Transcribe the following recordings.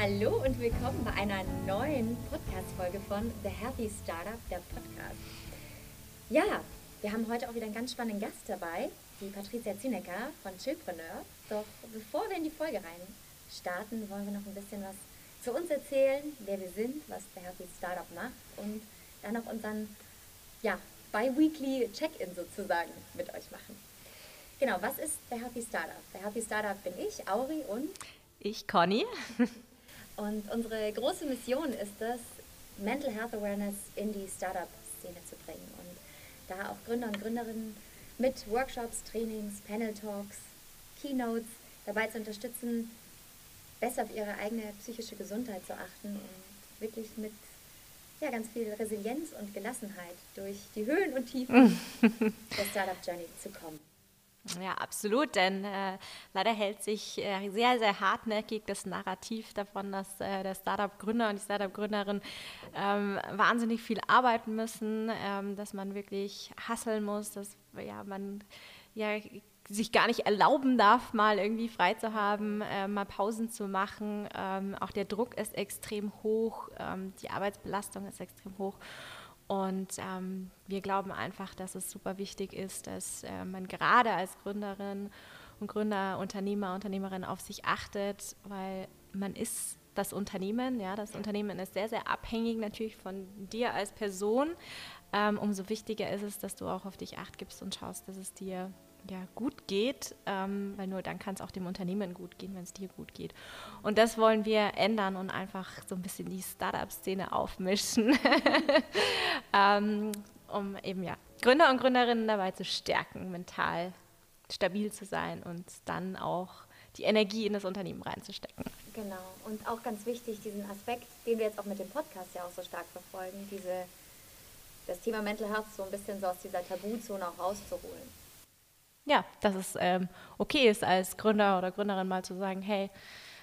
Hallo und willkommen bei einer neuen Podcast-Folge von The Happy Startup, der Podcast. Ja, wir haben heute auch wieder einen ganz spannenden Gast dabei, die Patricia Zinecker von Chillpreneur. Doch bevor wir in die Folge rein starten, wollen wir noch ein bisschen was zu uns erzählen, wer wir sind, was The Happy Startup macht und dann auch unseren ja, bi-weekly Check-in sozusagen mit euch machen. Genau, was ist The Happy Startup? The Happy Startup bin ich, Auri und ich, Conny. Und unsere große Mission ist es, Mental Health Awareness in die Startup-Szene zu bringen und da auch Gründer und Gründerinnen mit Workshops, Trainings, Panel Talks, Keynotes dabei zu unterstützen, besser auf ihre eigene psychische Gesundheit zu achten und wirklich mit ja, ganz viel Resilienz und Gelassenheit durch die Höhen und Tiefen der Startup Journey zu kommen. Ja, absolut, denn äh, leider hält sich äh, sehr, sehr hartnäckig das Narrativ davon, dass äh, der Startup-Gründer und die Startup-Gründerin ähm, wahnsinnig viel arbeiten müssen, ähm, dass man wirklich hasseln muss, dass ja, man ja, sich gar nicht erlauben darf, mal irgendwie frei zu haben, äh, mal Pausen zu machen. Ähm, auch der Druck ist extrem hoch, ähm, die Arbeitsbelastung ist extrem hoch. Und ähm, wir glauben einfach, dass es super wichtig ist, dass äh, man gerade als Gründerin und Gründer, Unternehmer, Unternehmerin auf sich achtet, weil man ist das Unternehmen, ja, das Unternehmen ist sehr, sehr abhängig natürlich von dir als Person. Ähm, umso wichtiger ist es, dass du auch auf dich acht gibst und schaust, dass es dir ja, gut geht, ähm, weil nur dann kann es auch dem Unternehmen gut gehen, wenn es dir gut geht. Und das wollen wir ändern und einfach so ein bisschen die Startup-Szene aufmischen, ähm, um eben ja Gründer und Gründerinnen dabei zu stärken, mental stabil zu sein und dann auch die Energie in das Unternehmen reinzustecken. Genau. Und auch ganz wichtig, diesen Aspekt, den wir jetzt auch mit dem Podcast ja auch so stark verfolgen, diese, das Thema Mental Health so ein bisschen so aus dieser Tabuzone auch rauszuholen ja, dass es ähm, okay ist, als Gründer oder Gründerin mal zu sagen, hey,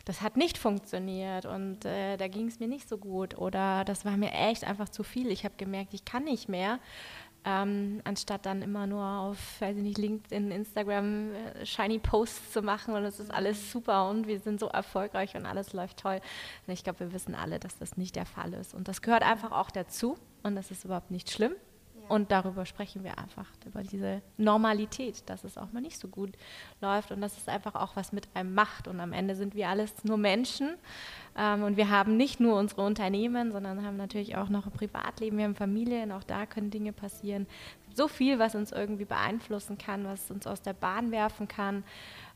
das hat nicht funktioniert und äh, da ging es mir nicht so gut oder das war mir echt einfach zu viel. Ich habe gemerkt, ich kann nicht mehr. Ähm, anstatt dann immer nur auf, weiß ich nicht, LinkedIn, Instagram äh, shiny Posts zu machen und es ist alles super und wir sind so erfolgreich und alles läuft toll. Und ich glaube, wir wissen alle, dass das nicht der Fall ist. Und das gehört einfach auch dazu und das ist überhaupt nicht schlimm. Und darüber sprechen wir einfach, über diese Normalität, dass es auch mal nicht so gut läuft und dass es einfach auch was mit einem macht. Und am Ende sind wir alles nur Menschen. Ähm, und wir haben nicht nur unsere Unternehmen, sondern haben natürlich auch noch ein Privatleben, wir haben Familien, auch da können Dinge passieren. So viel, was uns irgendwie beeinflussen kann, was uns aus der Bahn werfen kann.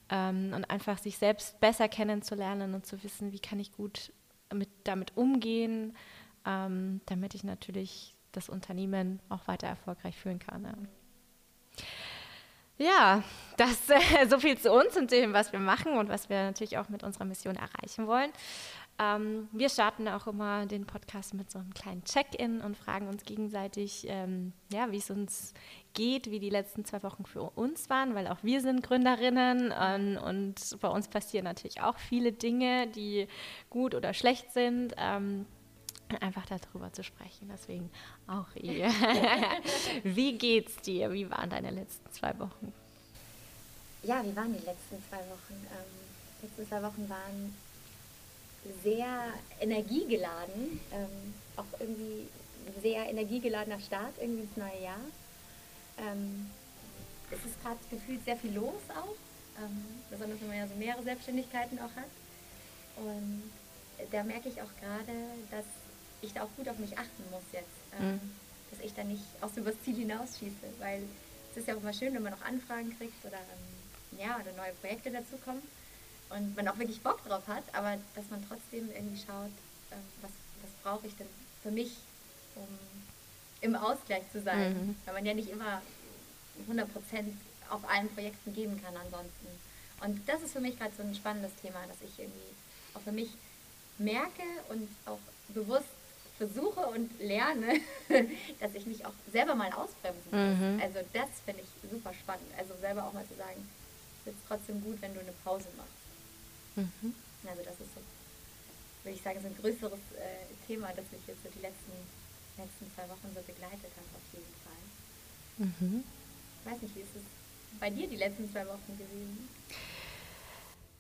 Ähm, und einfach sich selbst besser kennenzulernen und zu wissen, wie kann ich gut mit, damit umgehen, ähm, damit ich natürlich das Unternehmen auch weiter erfolgreich führen kann. Ja. Ja, das äh, so viel zu uns und dem, was wir machen und was wir natürlich auch mit unserer Mission erreichen wollen. Ähm, wir starten auch immer den Podcast mit so einem kleinen Check-in und fragen uns gegenseitig, ähm, ja, wie es uns geht, wie die letzten zwei Wochen für uns waren, weil auch wir sind Gründerinnen ähm, und bei uns passieren natürlich auch viele Dinge, die gut oder schlecht sind. Einfach darüber zu sprechen. Deswegen auch ihr. wie geht's dir? Wie waren deine letzten zwei Wochen? Ja, wie waren die letzten zwei Wochen? Ähm, die letzten zwei Wochen waren sehr energiegeladen, ähm, auch irgendwie sehr energiegeladener Start irgendwie ins neue Jahr. Ähm, es ist gerade gefühlt sehr viel los auch, ähm, besonders wenn man ja so mehrere Selbstständigkeiten auch hat. Und da merke ich auch gerade, dass ich da auch gut auf mich achten muss jetzt. Ähm, mhm. Dass ich da nicht auch so übers Ziel hinausschieße. Weil es ist ja auch immer schön, wenn man noch Anfragen kriegt oder, ähm, ja, oder neue Projekte dazukommen und man auch wirklich Bock drauf hat, aber dass man trotzdem irgendwie schaut, ähm, was, was brauche ich denn für mich, um im Ausgleich zu sein. Mhm. Weil man ja nicht immer 100% auf allen Projekten geben kann ansonsten. Und das ist für mich gerade so ein spannendes Thema, dass ich irgendwie auch für mich merke und auch bewusst versuche und lerne, dass ich mich auch selber mal ausbremsen muss. Mhm. Also das finde ich super spannend. Also selber auch mal zu sagen, es ist trotzdem gut, wenn du eine Pause machst. Mhm. Also das ist so, würde ich sagen, so ein größeres äh, Thema, das mich jetzt so die letzten, letzten zwei Wochen so begleitet hat, auf jeden Fall. Mhm. Ich weiß nicht, wie ist es bei dir die letzten zwei Wochen gewesen?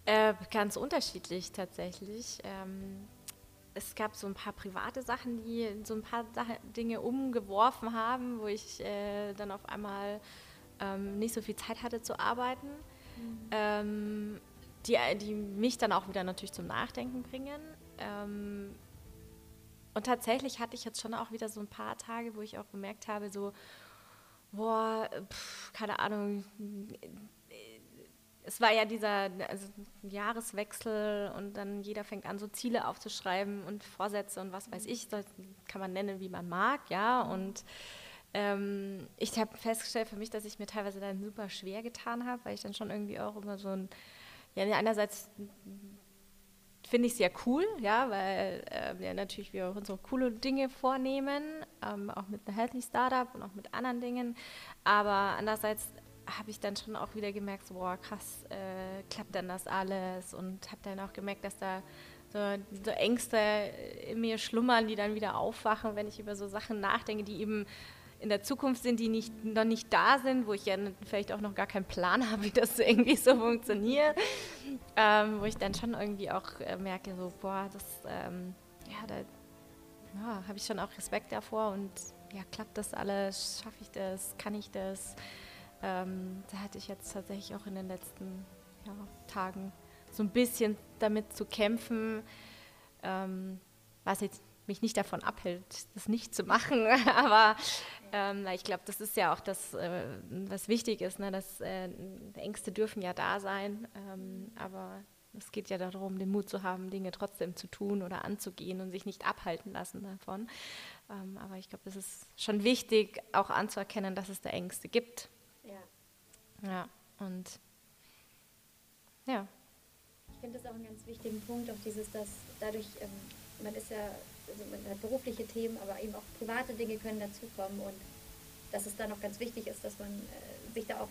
Äh, ganz unterschiedlich tatsächlich. Ähm, es gab so ein paar private Sachen, die so ein paar Dinge umgeworfen haben, wo ich äh, dann auf einmal ähm, nicht so viel Zeit hatte zu arbeiten, mhm. ähm, die, die mich dann auch wieder natürlich zum Nachdenken bringen. Ähm, und tatsächlich hatte ich jetzt schon auch wieder so ein paar Tage, wo ich auch gemerkt habe, so, boah, pff, keine Ahnung, es war ja dieser also Jahreswechsel und dann jeder fängt an, so Ziele aufzuschreiben und Vorsätze und was weiß ich, das kann man nennen, wie man mag, ja. Und ähm, ich habe festgestellt für mich, dass ich mir teilweise dann super schwer getan habe, weil ich dann schon irgendwie auch immer so ein, ja, einerseits finde ich es ja cool, ja, weil äh, ja, natürlich wir unsere coole Dinge vornehmen, ähm, auch mit einem Healthy Startup und auch mit anderen Dingen. Aber andererseits habe ich dann schon auch wieder gemerkt, so, boah, krass, äh, klappt denn das alles? Und habe dann auch gemerkt, dass da so, so Ängste in mir schlummern, die dann wieder aufwachen, wenn ich über so Sachen nachdenke, die eben in der Zukunft sind, die nicht, noch nicht da sind, wo ich ja vielleicht auch noch gar keinen Plan habe, wie das irgendwie so funktioniert, ähm, wo ich dann schon irgendwie auch äh, merke, so, boah, das, ähm, ja, da ja, habe ich schon auch Respekt davor und ja, klappt das alles, schaffe ich das, kann ich das? Ähm, da hatte ich jetzt tatsächlich auch in den letzten ja, Tagen so ein bisschen damit zu kämpfen, ähm, was jetzt mich nicht davon abhält, das nicht zu machen. Aber ähm, ich glaube, das ist ja auch das, äh, was wichtig ist. Ne? dass, äh, Ängste dürfen ja da sein, ähm, aber es geht ja darum, den Mut zu haben, Dinge trotzdem zu tun oder anzugehen und sich nicht abhalten lassen davon. Ähm, aber ich glaube, es ist schon wichtig, auch anzuerkennen, dass es da Ängste gibt. Ja. Und ja. Ich finde das auch einen ganz wichtigen Punkt, auch dieses, dass dadurch, ähm, man ist ja also man hat berufliche Themen, aber eben auch private Dinge können dazukommen und dass es da noch ganz wichtig ist, dass man äh, sich da auch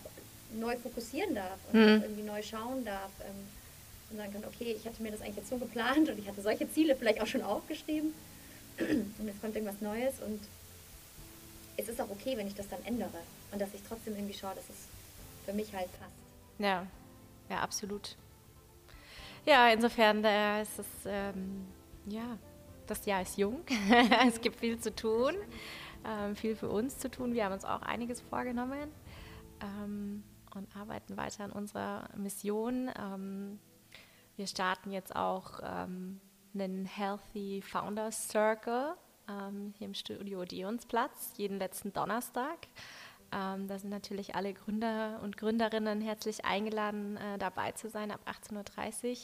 neu fokussieren darf und mhm. irgendwie neu schauen darf ähm, und sagen kann, okay, ich hatte mir das eigentlich jetzt so geplant und ich hatte solche Ziele vielleicht auch schon aufgeschrieben und jetzt kommt irgendwas Neues und es ist auch okay, wenn ich das dann ändere und dass ich trotzdem irgendwie schaue, dass es für mich halt passt. Ja, ja, absolut. Ja, insofern äh, ist es, ähm, ja, das Jahr ist jung. es gibt viel zu tun, ähm, viel für uns zu tun. Wir haben uns auch einiges vorgenommen ähm, und arbeiten weiter an unserer Mission. Ähm, wir starten jetzt auch ähm, einen Healthy Founders Circle ähm, hier im Studio Odeonsplatz, jeden letzten Donnerstag. Ähm, da sind natürlich alle Gründer und Gründerinnen herzlich eingeladen, äh, dabei zu sein. Ab 18.30 Uhr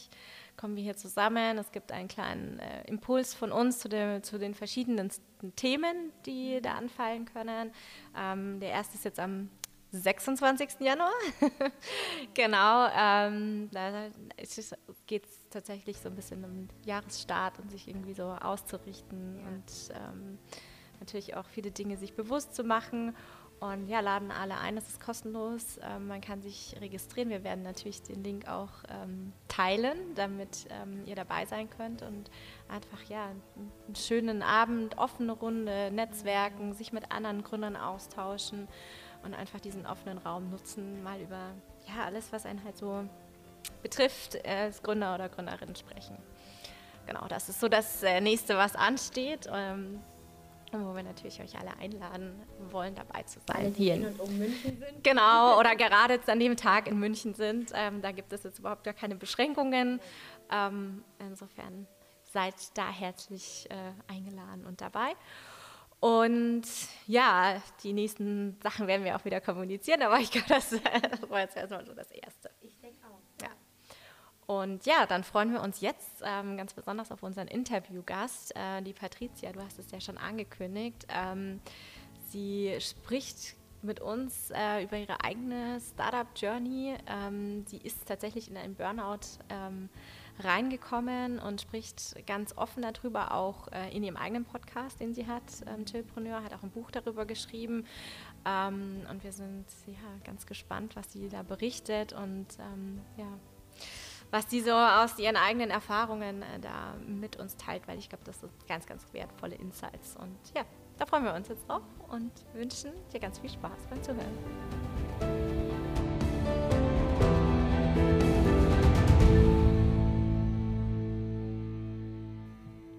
kommen wir hier zusammen. Es gibt einen kleinen äh, Impuls von uns zu, dem, zu, den verschiedenen Themen, die da anfallen können. Ähm, der erste ist jetzt am 26. Januar. genau, ähm, da geht es tatsächlich so ein bisschen um Jahresstart und sich irgendwie so auszurichten ja. und ähm, natürlich auch viele Dinge sich bewusst zu machen. Und ja, laden alle ein, das ist kostenlos. Ähm, man kann sich registrieren. Wir werden natürlich den Link auch ähm, teilen, damit ähm, ihr dabei sein könnt und einfach ja einen schönen Abend, offene Runde, Netzwerken, sich mit anderen Gründern austauschen und einfach diesen offenen Raum nutzen, mal über ja alles, was einen halt so betrifft, als Gründer oder Gründerin sprechen. Genau, das ist so das äh, nächste, was ansteht. Ähm, wo wir natürlich euch alle einladen wollen, dabei zu sein. Alle, die hier in und um München sind. Genau, oder gerade jetzt an dem Tag in München sind. Ähm, da gibt es jetzt überhaupt gar keine Beschränkungen. Ähm, insofern seid da herzlich äh, eingeladen und dabei. Und ja, die nächsten Sachen werden wir auch wieder kommunizieren, aber ich glaube, das, das war jetzt erstmal so das Erste. Und ja, dann freuen wir uns jetzt ähm, ganz besonders auf unseren Interviewgast, äh, die Patricia. Du hast es ja schon angekündigt. Ähm, sie spricht mit uns äh, über ihre eigene Startup-Journey. Ähm, sie ist tatsächlich in einen Burnout ähm, reingekommen und spricht ganz offen darüber, auch äh, in ihrem eigenen Podcast, den sie hat. Ähm, Chillpreneur hat auch ein Buch darüber geschrieben. Ähm, und wir sind ja, ganz gespannt, was sie da berichtet. Und ähm, ja, was die so aus ihren eigenen Erfahrungen äh, da mit uns teilt, weil ich glaube, das sind ganz, ganz wertvolle Insights. Und ja, da freuen wir uns jetzt auch und wünschen dir ganz viel Spaß beim Zuhören.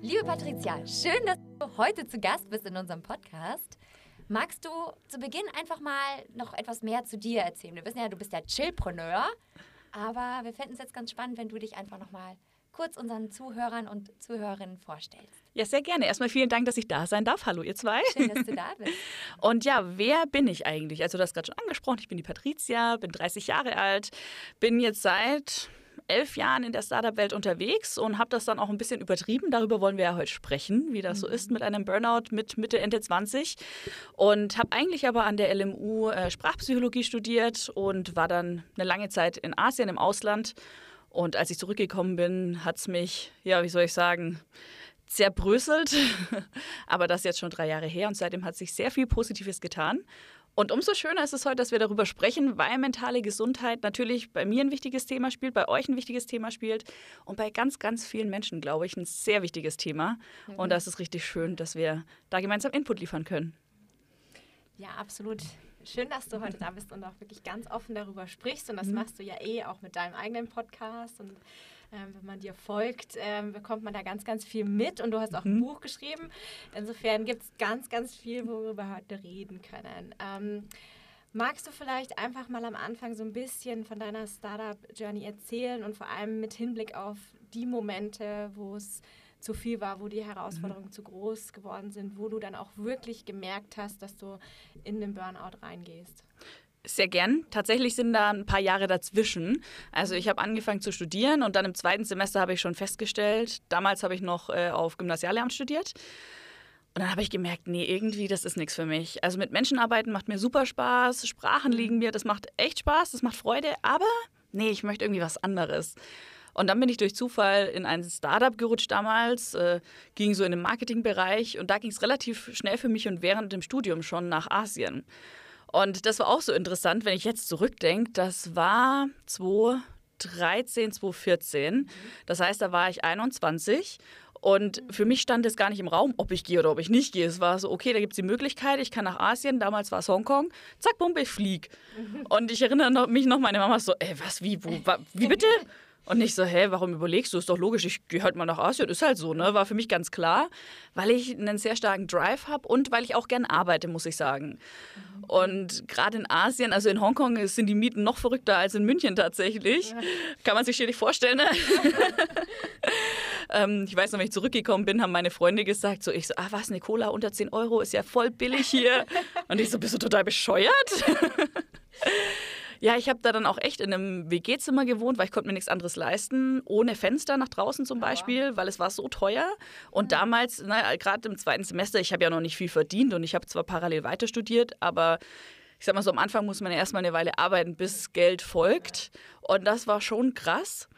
Liebe Patricia, schön, dass du heute zu Gast bist in unserem Podcast. Magst du zu Beginn einfach mal noch etwas mehr zu dir erzählen? Wir wissen ja, du bist ja Chillpreneur aber wir fänden es jetzt ganz spannend, wenn du dich einfach noch mal kurz unseren Zuhörern und Zuhörerinnen vorstellst. Ja, sehr gerne. Erstmal vielen Dank, dass ich da sein darf. Hallo, ihr zwei. Schön, dass du da bist. Und ja, wer bin ich eigentlich? Also, du hast gerade schon angesprochen, ich bin die Patricia, bin 30 Jahre alt, bin jetzt seit elf Jahren in der Startup-Welt unterwegs und habe das dann auch ein bisschen übertrieben. Darüber wollen wir ja heute sprechen, wie das so ist mit einem Burnout mit Mitte, Ende 20. Und habe eigentlich aber an der LMU äh, Sprachpsychologie studiert und war dann eine lange Zeit in Asien im Ausland. Und als ich zurückgekommen bin, hat es mich, ja, wie soll ich sagen, zerbröselt. aber das ist jetzt schon drei Jahre her und seitdem hat sich sehr viel Positives getan. Und umso schöner ist es heute, dass wir darüber sprechen, weil mentale Gesundheit natürlich bei mir ein wichtiges Thema spielt, bei euch ein wichtiges Thema spielt und bei ganz, ganz vielen Menschen, glaube ich, ein sehr wichtiges Thema. Mhm. Und da ist richtig schön, dass wir da gemeinsam Input liefern können. Ja, absolut. Schön, dass du heute da bist und auch wirklich ganz offen darüber sprichst. Und das mhm. machst du ja eh auch mit deinem eigenen Podcast. Und ähm, wenn man dir folgt, ähm, bekommt man da ganz, ganz viel mit. Und du hast auch mhm. ein Buch geschrieben. Insofern gibt es ganz, ganz viel, worüber wir heute reden können. Ähm, magst du vielleicht einfach mal am Anfang so ein bisschen von deiner Startup-Journey erzählen und vor allem mit Hinblick auf die Momente, wo es zu viel war, wo die Herausforderungen mhm. zu groß geworden sind, wo du dann auch wirklich gemerkt hast, dass du in den Burnout reingehst? Sehr gern. Tatsächlich sind da ein paar Jahre dazwischen. Also ich habe angefangen zu studieren und dann im zweiten Semester habe ich schon festgestellt, damals habe ich noch äh, auf Gymnasialamt studiert. Und dann habe ich gemerkt, nee, irgendwie, das ist nichts für mich. Also mit Menschen arbeiten macht mir super Spaß, Sprachen mhm. liegen mir, das macht echt Spaß, das macht Freude, aber nee, ich möchte irgendwie was anderes. Und dann bin ich durch Zufall in ein Startup gerutscht damals, äh, ging so in den Marketingbereich und da ging es relativ schnell für mich und während dem Studium schon nach Asien. Und das war auch so interessant, wenn ich jetzt zurückdenke, das war 2013, 2014. Das heißt, da war ich 21 und für mich stand es gar nicht im Raum, ob ich gehe oder ob ich nicht gehe. Es war so, okay, da gibt es die Möglichkeit, ich kann nach Asien, damals war es Hongkong, zack, Pumpe, ich flieg. Und ich erinnere mich noch, meine Mama so, ey, was, wie, wo, wie bitte? Und ich so, hä, warum überlegst du? Ist doch logisch, ich gehe halt mal nach Asien, ist halt so, ne? War für mich ganz klar, weil ich einen sehr starken Drive habe und weil ich auch gern arbeite, muss ich sagen. Und gerade in Asien, also in Hongkong, sind die Mieten noch verrückter als in München tatsächlich. Ja. Kann man sich nicht vorstellen, ne? ähm, ich weiß noch, wenn ich zurückgekommen bin, haben meine Freunde gesagt, so ich so, ah was, eine Cola unter 10 Euro ist ja voll billig hier. Und ich so, bist du total bescheuert? Ja, ich habe da dann auch echt in einem WG-Zimmer gewohnt, weil ich konnte mir nichts anderes leisten, ohne Fenster nach draußen zum Beispiel, weil es war so teuer. Und damals, gerade im zweiten Semester, ich habe ja noch nicht viel verdient und ich habe zwar parallel weiter studiert, aber ich sag mal so, am Anfang muss man ja erstmal eine Weile arbeiten, bis Geld folgt. Und das war schon krass.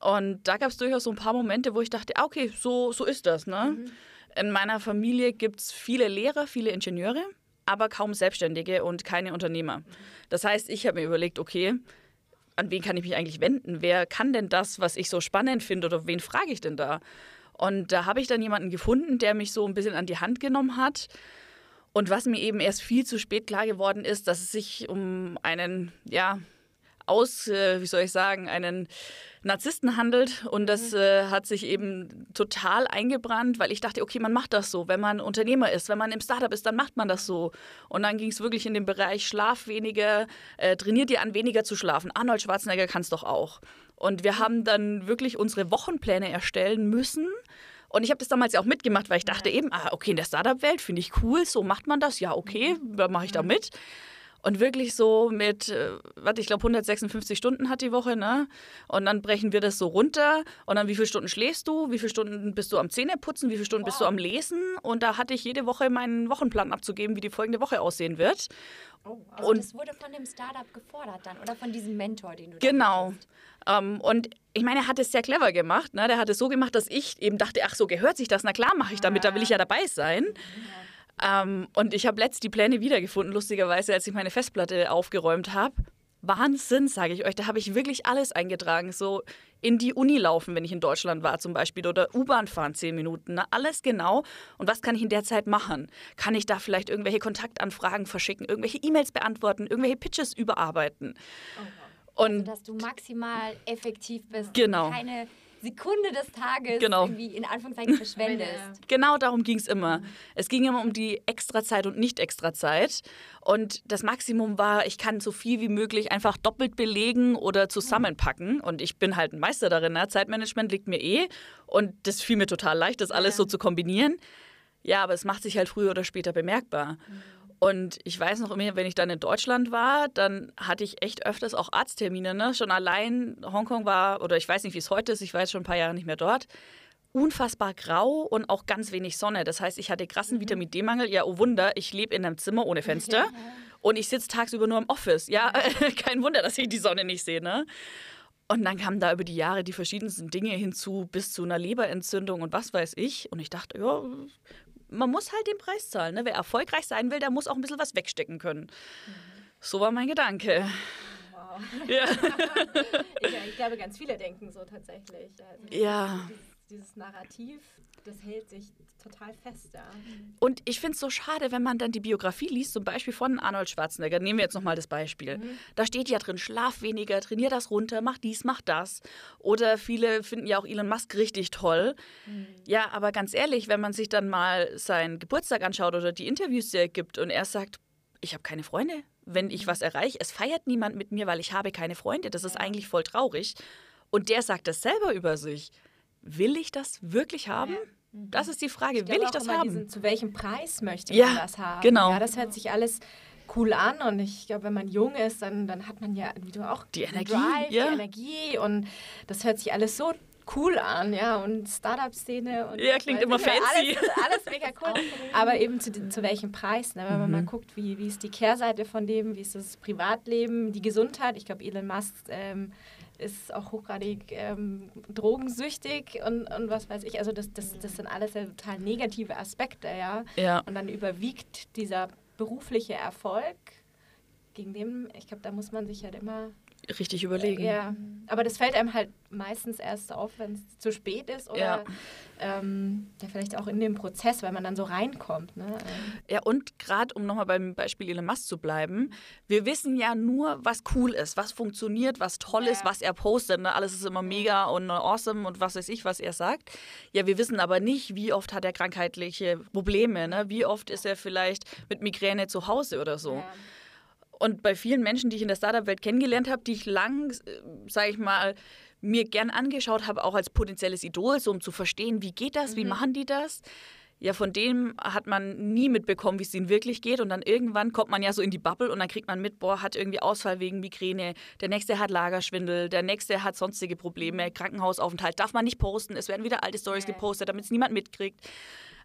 Und da gab es durchaus so ein paar Momente, wo ich dachte, ah, okay, so, so ist das. Ne? Mhm. In meiner Familie gibt es viele Lehrer, viele Ingenieure aber kaum Selbstständige und keine Unternehmer. Das heißt, ich habe mir überlegt, okay, an wen kann ich mich eigentlich wenden? Wer kann denn das, was ich so spannend finde oder wen frage ich denn da? Und da habe ich dann jemanden gefunden, der mich so ein bisschen an die Hand genommen hat. Und was mir eben erst viel zu spät klar geworden ist, dass es sich um einen, ja, aus, äh, wie soll ich sagen, einen Narzissten handelt. Und das mhm. äh, hat sich eben total eingebrannt, weil ich dachte, okay, man macht das so. Wenn man Unternehmer ist, wenn man im Startup ist, dann macht man das so. Und dann ging es wirklich in den Bereich Schlaf weniger, äh, trainiert dir an, weniger zu schlafen. Arnold Schwarzenegger kann es doch auch. Und wir haben dann wirklich unsere Wochenpläne erstellen müssen. Und ich habe das damals ja auch mitgemacht, weil ich dachte eben, ah, okay, in der Startup-Welt finde ich cool, so macht man das, ja, okay, mhm. da mache ich da mit. Und wirklich so mit, äh, warte, ich glaube 156 Stunden hat die Woche, ne? Und dann brechen wir das so runter. Und dann, wie viele Stunden schläfst du? Wie viele Stunden bist du am Zähneputzen? Wie viele Stunden wow. bist du am Lesen? Und da hatte ich jede Woche meinen Wochenplan abzugeben, wie die folgende Woche aussehen wird. Oh, also und das wurde von dem Startup gefordert dann oder von diesem Mentor, den du Genau. Ähm, und ich meine, er hat es sehr clever gemacht. Ne? Der hat es so gemacht, dass ich eben dachte, ach so gehört sich das. Na klar mache ich damit, da will ich ja dabei sein. Ja. Ähm, und ich habe letzt die Pläne wiedergefunden, lustigerweise, als ich meine Festplatte aufgeräumt habe. Wahnsinn, sage ich euch. Da habe ich wirklich alles eingetragen. So in die Uni laufen, wenn ich in Deutschland war zum Beispiel, oder U-Bahn fahren zehn Minuten. Na, alles genau. Und was kann ich in der Zeit machen? Kann ich da vielleicht irgendwelche Kontaktanfragen verschicken, irgendwelche E-Mails beantworten, irgendwelche Pitches überarbeiten? Okay. Und also, dass du maximal effektiv bist. Genau. Keine Sekunde des Tages Genau. irgendwie in Anführungszeichen verschwendest. Genau darum ging es immer. Es ging immer um die Extrazeit und Nicht-Extrazeit. Und das Maximum war, ich kann so viel wie möglich einfach doppelt belegen oder zusammenpacken. Und ich bin halt ein Meister darin. Ne? Zeitmanagement liegt mir eh. Und das fiel mir total leicht, das alles so zu kombinieren. Ja, aber es macht sich halt früher oder später bemerkbar. Und ich weiß noch immer, wenn ich dann in Deutschland war, dann hatte ich echt öfters auch Arzttermine. Ne? Schon allein Hongkong war, oder ich weiß nicht, wie es heute ist, ich war jetzt schon ein paar Jahre nicht mehr dort, unfassbar grau und auch ganz wenig Sonne. Das heißt, ich hatte krassen Vitamin D-Mangel. Ja, oh Wunder, ich lebe in einem Zimmer ohne Fenster und ich sitze tagsüber nur im Office. Ja, kein Wunder, dass ich die Sonne nicht sehe. Ne? Und dann kamen da über die Jahre die verschiedensten Dinge hinzu, bis zu einer Leberentzündung und was weiß ich. Und ich dachte, ja, man muss halt den Preis zahlen. Ne? Wer erfolgreich sein will, der muss auch ein bisschen was wegstecken können. So war mein Gedanke. Wow. Ja. ich, ich glaube, ganz viele denken so tatsächlich. Also Ja. Dieses, Narrativ, das hält sich total fest da. Und ich finde es so schade, wenn man dann die Biografie liest, zum Beispiel von Arnold Schwarzenegger. Nehmen wir jetzt nochmal das Beispiel. Da steht ja drin, schlaf weniger, trainier das runter, mach dies, mach das. Oder viele finden ja auch Elon Musk richtig toll. Ja, aber ganz ehrlich, wenn man sich dann mal seinen Geburtstag anschaut oder die Interviews, die er gibt und er sagt, ich habe keine Freunde, wenn ich was erreiche, es feiert niemand mit mir, weil ich habe keine Freunde. Das ist eigentlich voll traurig. Und der sagt das selber über sich. Will ich das wirklich haben? Das ist die Frage. Will glaube ich das haben? Diesen, zu welchem Preis möchte Ja, man das haben? genau. Ja, das hört sich alles cool an und ich glaube, wenn man jung ist, dann, dann hat man ja, wie du auch, Die Energie, Drive, ja. die Energie und das hört sich alles so cool an, ja, und Startup-Szene und Ja, ich klingt immer fancy. Alles, alles mega cool, aber eben zu, zu welchem Preis, ne? wenn man Mhm. mal guckt, wie, wie ist die Kehrseite von dem, wie ist das Privatleben, die Gesundheit, ich glaube, Elon Musk ähm, ist auch hochgradig ähm, drogensüchtig und, und was weiß ich. Also das, das, das sind alles ja total negative Aspekte, ja. Ja. Und dann überwiegt dieser berufliche Erfolg, gegen den, ich glaube, da muss man sich halt immer. Richtig überlegen. Ja, aber das fällt einem halt meistens erst auf, wenn es zu spät ist oder Ja. ähm, ja, vielleicht auch in dem Prozess, weil man dann so reinkommt. Ne? Ähm, Ja, und gerade um nochmal beim Beispiel Elon Musk zu bleiben, wir wissen ja nur, was cool ist, was funktioniert, was toll ist, Ja. was er postet. Ne? Alles ist immer mega und awesome und was weiß ich, was er sagt. Ja, wir wissen aber nicht, wie oft hat er krankheitliche Probleme. Ne? Wie oft ist er vielleicht mit Migräne zu Hause oder so. Und bei vielen Menschen, die ich in der Startup-Welt kennengelernt habe, die ich lang, sage ich mal, mir gern angeschaut habe, auch als potenzielles Idol, so um zu verstehen, wie geht das, wie machen die das? Ja, von dem hat man nie mitbekommen, wie es ihnen wirklich geht. Und dann irgendwann kommt man ja so in die Bubble und dann kriegt man mit, boah, hat irgendwie Ausfall wegen Migräne. Der nächste hat Lagerschwindel, der nächste hat sonstige Probleme, Krankenhausaufenthalt. Darf man nicht posten, es werden wieder alte Stories gepostet, damit es niemand mitkriegt.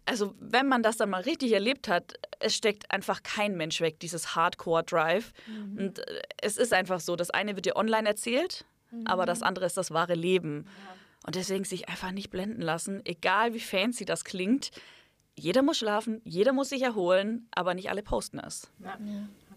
Also, wenn man das dann mal richtig erlebt hat, es steckt einfach kein Mensch weg, dieses Hardcore-Drive. Und äh, es ist einfach so, das eine wird dir online erzählt, aber das andere ist das wahre Leben. Und deswegen sich einfach nicht blenden lassen, egal wie fancy das klingt. Jeder muss schlafen, jeder muss sich erholen, aber nicht alle posten es. Ja,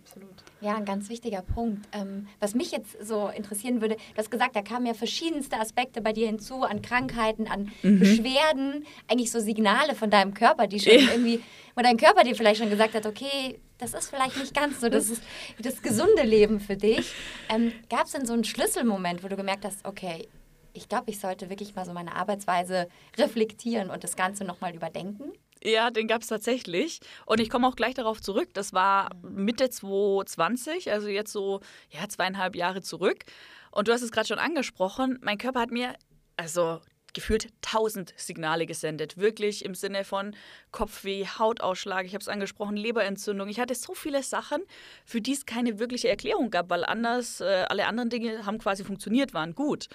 absolut. Ja, ein ganz wichtiger Punkt. Ähm, was mich jetzt so interessieren würde, du hast gesagt, da kamen ja verschiedenste Aspekte bei dir hinzu, an Krankheiten, an Beschwerden, eigentlich so Signale von deinem Körper, die schon Ja. irgendwie, wo dein Körper dir vielleicht schon gesagt hat, okay, das ist vielleicht nicht ganz so das, ist das gesunde Leben für dich. Ähm, Gab es denn so einen Schlüsselmoment, wo du gemerkt hast, okay, ich glaube, ich sollte wirklich mal so meine Arbeitsweise reflektieren und das Ganze nochmal überdenken? Ja, den gab es tatsächlich. Und ich komme auch gleich darauf zurück. Das war Mitte 2020, also jetzt so ja, zweieinhalb Jahre zurück. Und du hast es gerade schon angesprochen. Mein Körper hat mir also gefühlt tausend Signale gesendet. Wirklich im Sinne von Kopfweh, Hautausschlag, ich habe es angesprochen, Leberentzündung. Ich hatte so viele Sachen, für die es keine wirkliche Erklärung gab, weil anders, äh, alle anderen Dinge haben quasi funktioniert, waren gut.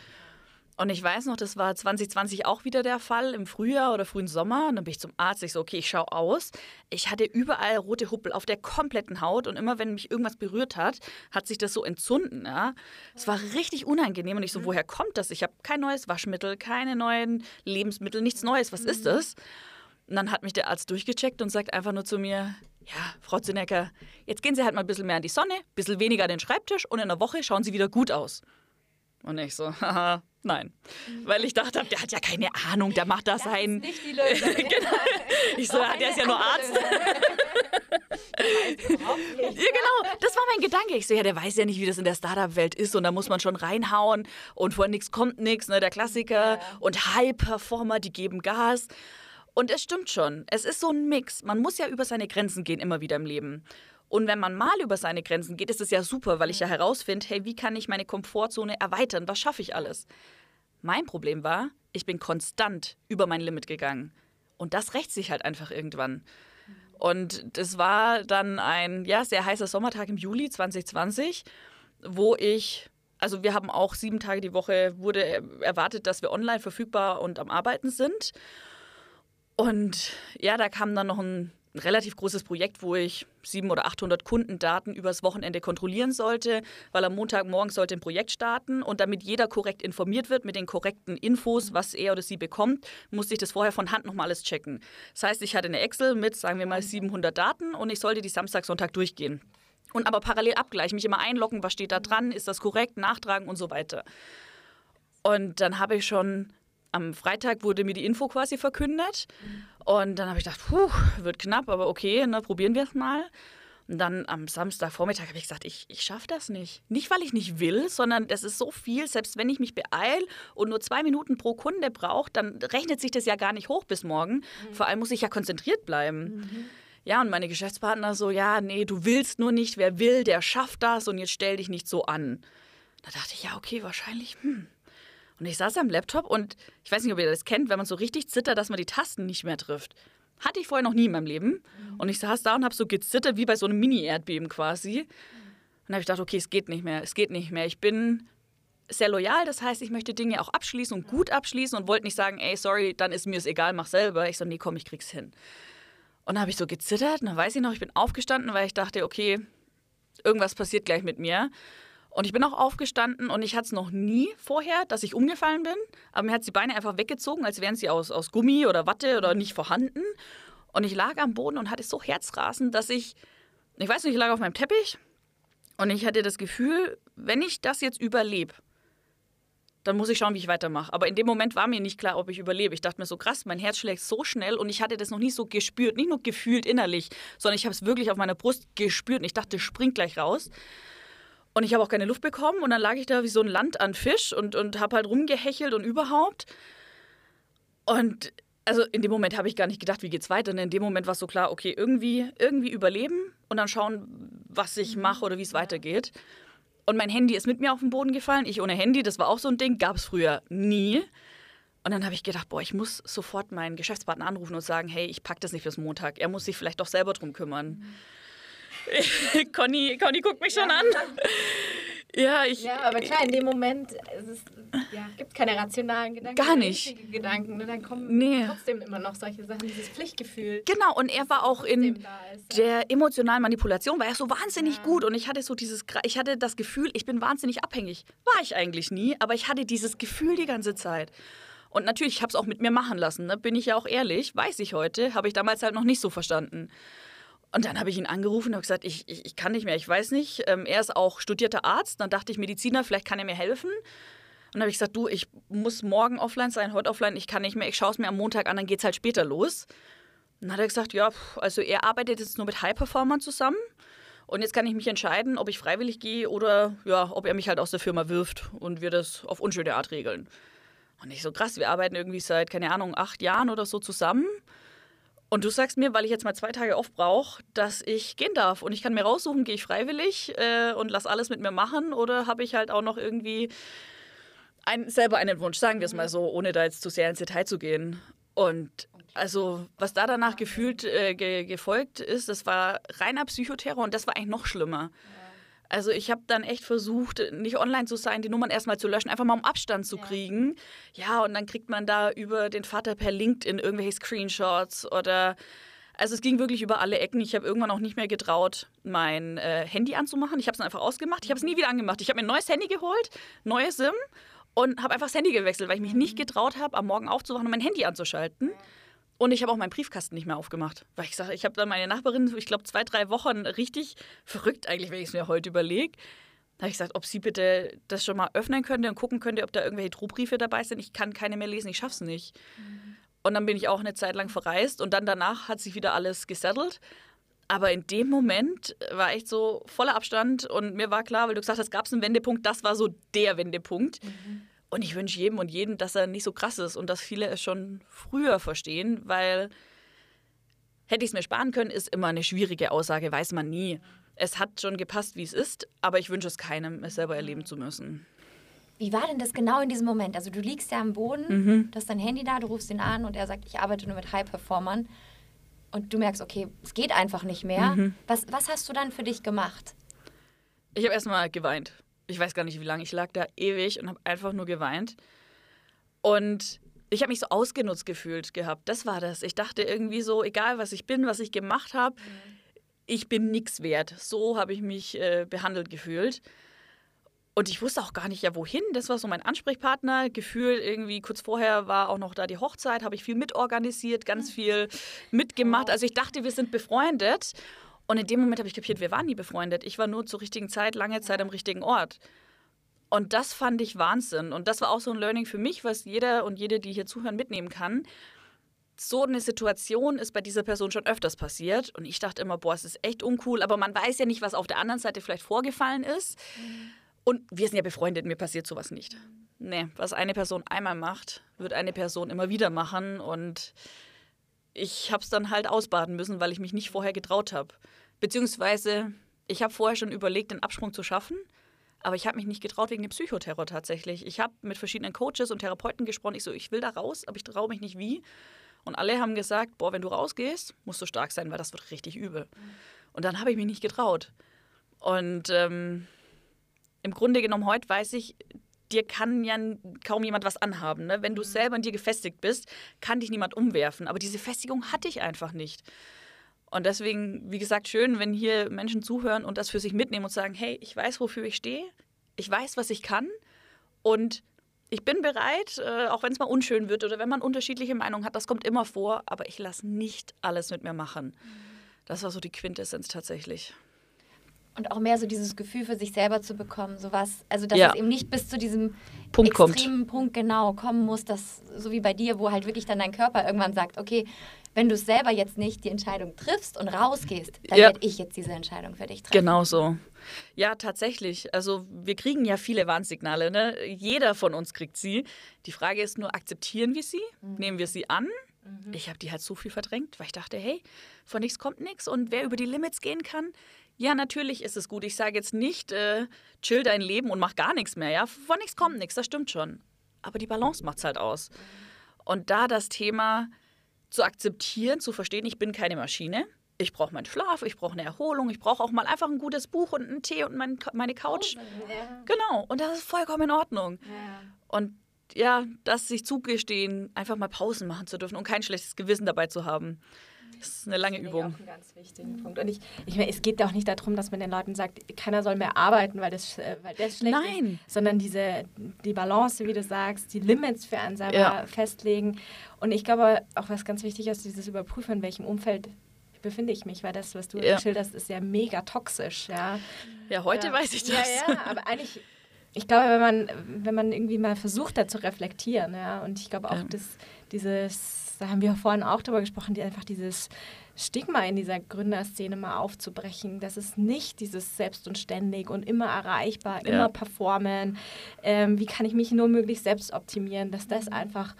Und ich weiß noch, das war 2020 auch wieder der Fall, im Frühjahr oder frühen Sommer. Und dann bin ich zum Arzt. Ich so, okay, ich schaue aus. Ich hatte überall rote Huppel auf der kompletten Haut. Und immer, wenn mich irgendwas berührt hat, hat sich das so entzünden. Ja? Es war richtig unangenehm. Und ich so, woher kommt das? Ich habe kein neues Waschmittel, keine neuen Lebensmittel, nichts Neues. Was ist das? Und dann hat mich der Arzt durchgecheckt und sagt einfach nur zu mir, ja, Frau Zinnecker, jetzt gehen Sie halt mal ein bisschen mehr an die Sonne, ein bisschen weniger an den Schreibtisch und in einer Woche schauen Sie wieder gut aus. Und ich so, haha, Nein. Weil ich dachte, der hat ja keine Ahnung, der macht das sein. Ist nicht die Lösung. genau. Ich so, der ist ja nur Arzt. ja, genau, das war mein Gedanke. Ich so, ja, der weiß ja nicht, wie das in der Startup-Welt ist und da muss man schon reinhauen und vor nichts kommt nichts, ne, der Klassiker. Ja. Und High-Performer, die geben Gas. Und es stimmt schon, es ist so ein Mix. Man muss ja über seine Grenzen gehen, immer wieder im Leben. Und wenn man mal über seine Grenzen geht, ist es ja super, weil ich ja herausfinde, hey, wie kann ich meine Komfortzone erweitern? Was schaffe ich alles? Mein Problem war, ich bin konstant über mein Limit gegangen. Und das rächt sich halt einfach irgendwann. Und das war dann ein ja, sehr heißer Sommertag im Juli 2020, wo ich, also wir haben auch sieben Tage die Woche, wurde erwartet, dass wir online verfügbar und am Arbeiten sind. Und ja, da kam dann noch ein ein relativ großes Projekt, wo ich 700 oder 800 Kundendaten übers Wochenende kontrollieren sollte, weil am Montagmorgen sollte ein Projekt starten und damit jeder korrekt informiert wird mit den korrekten Infos, was er oder sie bekommt, musste ich das vorher von Hand nochmal alles checken. Das heißt, ich hatte eine Excel mit, sagen wir mal, 700 Daten und ich sollte die Samstag, Sonntag durchgehen. Und aber parallel abgleichen, mich immer einloggen, was steht da dran, ist das korrekt, nachtragen und so weiter. Und dann habe ich schon am Freitag wurde mir die Info quasi verkündet. Und dann habe ich gedacht, puh, wird knapp, aber okay, ne, probieren wir es mal. Und dann am Samstagvormittag habe ich gesagt, ich, ich schaffe das nicht. Nicht, weil ich nicht will, sondern das ist so viel, selbst wenn ich mich beeile und nur zwei Minuten pro Kunde brauche, dann rechnet sich das ja gar nicht hoch bis morgen. Mhm. Vor allem muss ich ja konzentriert bleiben. Mhm. Ja, und meine Geschäftspartner so, ja, nee, du willst nur nicht, wer will, der schafft das und jetzt stell dich nicht so an. Da dachte ich, ja, okay, wahrscheinlich, hm, und ich saß am Laptop und ich weiß nicht, ob ihr das kennt, wenn man so richtig zittert, dass man die Tasten nicht mehr trifft. Hatte ich vorher noch nie in meinem Leben. Mhm. Und ich saß da und habe so gezittert, wie bei so einem Mini-Erdbeben quasi. Und dann habe ich gedacht, okay, es geht nicht mehr, es geht nicht mehr. Ich bin sehr loyal, das heißt, ich möchte Dinge auch abschließen und gut abschließen und wollte nicht sagen, ey, sorry, dann ist mir es egal, mach selber. Ich so, nee, komm, ich krieg's hin. Und dann habe ich so gezittert und dann weiß ich noch, ich bin aufgestanden, weil ich dachte, okay, irgendwas passiert gleich mit mir. Und ich bin auch aufgestanden und ich hatte es noch nie vorher, dass ich umgefallen bin. Aber mir hat die Beine einfach weggezogen, als wären sie aus, aus Gummi oder Watte oder nicht vorhanden. Und ich lag am Boden und hatte so Herzrasen, dass ich, ich weiß nicht, ich lag auf meinem Teppich und ich hatte das Gefühl, wenn ich das jetzt überlebe, dann muss ich schauen, wie ich weitermache. Aber in dem Moment war mir nicht klar, ob ich überlebe. Ich dachte mir so krass, mein Herz schlägt so schnell und ich hatte das noch nie so gespürt, nicht nur gefühlt innerlich, sondern ich habe es wirklich auf meiner Brust gespürt und ich dachte, springt gleich raus. Und ich habe auch keine Luft bekommen und dann lag ich da wie so ein Land an Fisch und, und habe halt rumgehechelt und überhaupt. Und also in dem Moment habe ich gar nicht gedacht, wie geht's weiter. Und in dem Moment war es so klar, okay, irgendwie, irgendwie überleben und dann schauen, was ich mhm. mache oder wie es weitergeht. Und mein Handy ist mit mir auf den Boden gefallen. Ich ohne Handy, das war auch so ein Ding, gab es früher nie. Und dann habe ich gedacht, boah, ich muss sofort meinen Geschäftspartner anrufen und sagen, hey, ich packe das nicht fürs Montag. Er muss sich vielleicht doch selber drum kümmern. Mhm. Conny, Conny guckt mich schon ja. an. Ja, ich, ja, aber klar, in dem Moment es ja, gibt es keine rationalen Gedanken. Gar nicht. Gedanken. Ne? Dann kommen nee. trotzdem immer noch solche Sachen, dieses Pflichtgefühl. Genau, und er war auch in ist, der emotionalen Manipulation, war er so wahnsinnig ja. gut. Und ich hatte so dieses, ich hatte das Gefühl, ich bin wahnsinnig abhängig. War ich eigentlich nie, aber ich hatte dieses Gefühl die ganze Zeit. Und natürlich, ich habe es auch mit mir machen lassen, ne? bin ich ja auch ehrlich, weiß ich heute, habe ich damals halt noch nicht so verstanden. Und dann habe ich ihn angerufen und habe gesagt, ich, ich, ich, kann nicht mehr, ich weiß nicht. Ähm, er ist auch studierter Arzt. Dann dachte ich, Mediziner, vielleicht kann er mir helfen. Und dann habe ich gesagt, du, ich muss morgen offline sein, heute offline, ich kann nicht mehr, ich schaue es mir am Montag an, dann geht es halt später los. Und dann hat er gesagt, ja, also er arbeitet jetzt nur mit High-Performern zusammen. Und jetzt kann ich mich entscheiden, ob ich freiwillig gehe oder ja, ob er mich halt aus der Firma wirft und wir das auf unschöne Art regeln. Und ich so krass, wir arbeiten irgendwie seit, keine Ahnung, acht Jahren oder so zusammen. Und du sagst mir, weil ich jetzt mal zwei Tage off brauche, dass ich gehen darf. Und ich kann mir raussuchen, gehe ich freiwillig äh, und lass alles mit mir machen oder habe ich halt auch noch irgendwie ein, selber einen Wunsch, sagen wir es mal so, ohne da jetzt zu sehr ins Detail zu gehen. Und also, was da danach gefühlt äh, ge gefolgt ist, das war reiner Psychoterror und das war eigentlich noch schlimmer. Ja. Also ich habe dann echt versucht, nicht online zu sein, die Nummern erstmal zu löschen, einfach mal um Abstand zu kriegen. Ja, und dann kriegt man da über den Vater per LinkedIn irgendwelche Screenshots oder also es ging wirklich über alle Ecken. Ich habe irgendwann auch nicht mehr getraut, mein äh, Handy anzumachen. Ich habe es einfach ausgemacht. Ich habe es nie wieder angemacht. Ich habe mir ein neues Handy geholt, neues SIM und habe einfach das Handy gewechselt, weil ich mich nicht mhm. getraut habe, am Morgen aufzuwachen und mein Handy anzuschalten. Und ich habe auch meinen Briefkasten nicht mehr aufgemacht. Weil ich sage, ich habe dann meine Nachbarin, ich glaube, zwei, drei Wochen richtig verrückt eigentlich, wenn ich es mir heute überlege. Da habe ich gesagt, ob sie bitte das schon mal öffnen könnte und gucken könnte, ob da irgendwelche Drohbriefe dabei sind. Ich kann keine mehr lesen, ich schaff's nicht. Mhm. Und dann bin ich auch eine Zeit lang verreist und dann danach hat sich wieder alles gesettelt. Aber in dem Moment war echt so voller Abstand und mir war klar, weil du gesagt hast, gab es einen Wendepunkt, das war so der Wendepunkt. Mhm. Und ich wünsche jedem und jedem, dass er nicht so krass ist und dass viele es schon früher verstehen, weil hätte ich es mir sparen können, ist immer eine schwierige Aussage, weiß man nie. Es hat schon gepasst, wie es ist, aber ich wünsche es keinem, es selber erleben zu müssen. Wie war denn das genau in diesem Moment? Also du liegst ja am Boden, mhm. du hast dein Handy da, du rufst ihn an und er sagt, ich arbeite nur mit High-Performern. Und du merkst, okay, es geht einfach nicht mehr. Mhm. Was, was hast du dann für dich gemacht? Ich habe erstmal geweint. Ich weiß gar nicht, wie lange. Ich lag da ewig und habe einfach nur geweint. Und ich habe mich so ausgenutzt gefühlt gehabt. Das war das. Ich dachte irgendwie so, egal was ich bin, was ich gemacht habe, mhm. ich bin nichts wert. So habe ich mich äh, behandelt gefühlt. Und ich wusste auch gar nicht, ja, wohin. Das war so mein Ansprechpartner. Gefühl, irgendwie kurz vorher war auch noch da die Hochzeit, habe ich viel mitorganisiert, ganz viel mitgemacht. Also ich dachte, wir sind befreundet. Und in dem Moment habe ich kapiert, wir waren nie befreundet. Ich war nur zur richtigen Zeit, lange Zeit am richtigen Ort. Und das fand ich Wahnsinn. Und das war auch so ein Learning für mich, was jeder und jede, die hier zuhören, mitnehmen kann. So eine Situation ist bei dieser Person schon öfters passiert. Und ich dachte immer, boah, es ist echt uncool. Aber man weiß ja nicht, was auf der anderen Seite vielleicht vorgefallen ist. Und wir sind ja befreundet, mir passiert sowas nicht. Nee, was eine Person einmal macht, wird eine Person immer wieder machen. Und ich habe es dann halt ausbaden müssen, weil ich mich nicht vorher getraut habe. Beziehungsweise, ich habe vorher schon überlegt, den Absprung zu schaffen. Aber ich habe mich nicht getraut wegen dem Psychoterror tatsächlich. Ich habe mit verschiedenen Coaches und Therapeuten gesprochen. Ich so, ich will da raus, aber ich traue mich nicht wie. Und alle haben gesagt, boah, wenn du rausgehst, musst du stark sein, weil das wird richtig übel. Und dann habe ich mich nicht getraut. Und ähm, im Grunde genommen heute weiß ich, dir kann ja kaum jemand was anhaben. Ne? Wenn du mhm. selber in dir gefestigt bist, kann dich niemand umwerfen. Aber diese Festigung hatte ich einfach nicht. Und deswegen, wie gesagt, schön, wenn hier Menschen zuhören und das für sich mitnehmen und sagen, hey, ich weiß, wofür ich stehe, ich weiß, was ich kann und ich bin bereit, äh, auch wenn es mal unschön wird oder wenn man unterschiedliche Meinungen hat, das kommt immer vor, aber ich lasse nicht alles mit mir machen. Mhm. Das war so die Quintessenz tatsächlich und auch mehr so dieses Gefühl für sich selber zu bekommen, sowas, also dass ja. es eben nicht bis zu diesem Punkt extremen kommt. Punkt genau kommen muss, dass so wie bei dir, wo halt wirklich dann dein Körper irgendwann sagt, okay, wenn du es selber jetzt nicht die Entscheidung triffst und rausgehst, dann ja. werde ich jetzt diese Entscheidung für dich treffen. Genau so. Ja, tatsächlich. Also wir kriegen ja viele Warnsignale. Ne? Jeder von uns kriegt sie. Die Frage ist nur, akzeptieren wir sie? Mhm. Nehmen wir sie an? Mhm. Ich habe die halt so viel verdrängt, weil ich dachte, hey, von nichts kommt nichts. Und wer über die Limits gehen kann, ja, natürlich ist es gut. Ich sage jetzt nicht, äh, chill dein Leben und mach gar nichts mehr. Ja, von nichts kommt nichts, das stimmt schon. Aber die Balance macht es halt aus. Und da das Thema zu akzeptieren, zu verstehen, ich bin keine Maschine. Ich brauche meinen Schlaf, ich brauche eine Erholung, ich brauche auch mal einfach ein gutes Buch und einen Tee und mein, meine Couch. Ja. Genau, und das ist vollkommen in Ordnung. Ja. Und ja, das sich zugestehen, einfach mal Pausen machen zu dürfen und kein schlechtes Gewissen dabei zu haben. Das ist eine lange Übung. Das ist ein ganz wichtiger Punkt. Und ich, ich meine, es geht auch nicht darum, dass man den Leuten sagt, keiner soll mehr arbeiten, weil das, äh, weil das schlecht Nein. ist. Sondern diese, die Balance, wie du sagst, die Limits für einen selber ja. festlegen. Und ich glaube auch, was ganz wichtig ist, dieses Überprüfen, in welchem Umfeld befinde ich mich, weil das, was du ja. schilderst, ist ja mega toxisch. Ja, ja heute ja. weiß ich das. Ja, ja, aber eigentlich ich glaube, wenn man, wenn man irgendwie mal versucht, da zu reflektieren, ja, und ich glaube auch, ja. dass dieses da haben wir vorhin auch darüber gesprochen, die einfach dieses Stigma in dieser Gründerszene mal aufzubrechen. Das ist nicht dieses selbst und ständig und immer erreichbar, ja. immer performen. Ähm, wie kann ich mich nur möglichst selbst optimieren, dass das einfach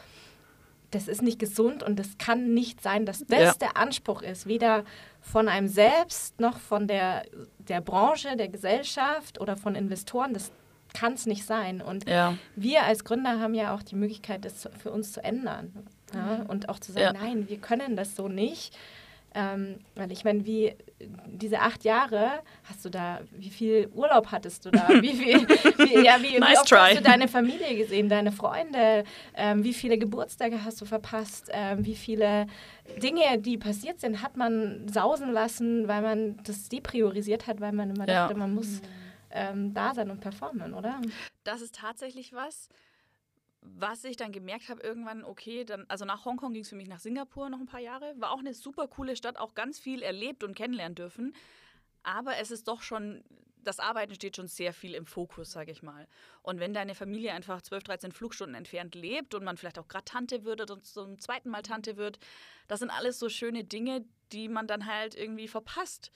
das ist nicht gesund und es kann nicht sein, dass das ja. der Anspruch ist, weder von einem selbst noch von der, der Branche, der Gesellschaft oder von Investoren. Das kann es nicht sein. Und ja. wir als Gründer haben ja auch die Möglichkeit, das für uns zu ändern. Ja? Mhm. Und auch zu sagen, ja. nein, wir können das so nicht. Ähm, weil ich meine, wie diese acht Jahre hast du da, wie viel Urlaub hattest du da? Wie viel, wie, ja, wie, nice wie oft try. hast du deine Familie gesehen, deine Freunde? Ähm, wie viele Geburtstage hast du verpasst? Ähm, wie viele Dinge, die passiert sind, hat man sausen lassen, weil man das depriorisiert hat, weil man immer ja. dachte, man muss ähm, da sein und performen, oder? Das ist tatsächlich was was ich dann gemerkt habe, irgendwann, okay, dann, also nach Hongkong ging es für mich nach Singapur noch ein paar Jahre. War auch eine super coole Stadt, auch ganz viel erlebt und kennenlernen dürfen. Aber es ist doch schon das Arbeiten steht schon sehr viel im Fokus, sage ich mal. Und wenn deine Familie einfach 12, 13 Flugstunden entfernt lebt und man vielleicht auch gerade Tante wird oder zum zweiten Mal Tante wird, das sind alles so schöne Dinge, die man dann halt irgendwie verpasst.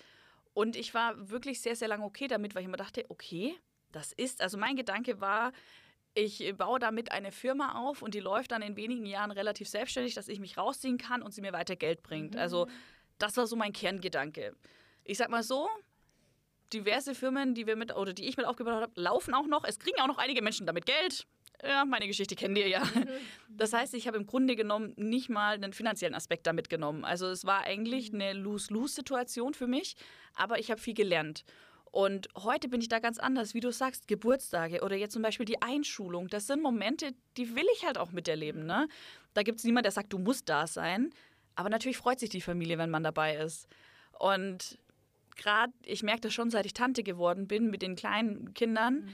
Und ich war wirklich sehr, sehr lange okay damit, weil ich immer dachte, okay, das ist, also mein Gedanke war, ich baue damit eine Firma auf und die läuft dann in wenigen Jahren relativ selbstständig, dass ich mich rausziehen kann und sie mir weiter Geld bringt. Also das war so mein Kerngedanke. Ich sag mal so, diverse Firmen, die wir mit oder die ich mit aufgebaut habe, laufen auch noch. Es kriegen auch noch einige Menschen damit Geld. Ja, meine Geschichte kennt ihr ja. Das heißt, ich habe im Grunde genommen nicht mal einen finanziellen Aspekt damit genommen. Also es war eigentlich eine Lose-Lose-Situation für mich, aber ich habe viel gelernt. Und heute bin ich da ganz anders, wie du sagst, Geburtstage oder jetzt zum Beispiel die Einschulung. Das sind Momente, die will ich halt auch miterleben. Ne? Da gibt es niemanden, der sagt, du musst da sein. Aber natürlich freut sich die Familie, wenn man dabei ist. Und gerade, ich merke das schon, seit ich Tante geworden bin mit den kleinen Kindern, mhm.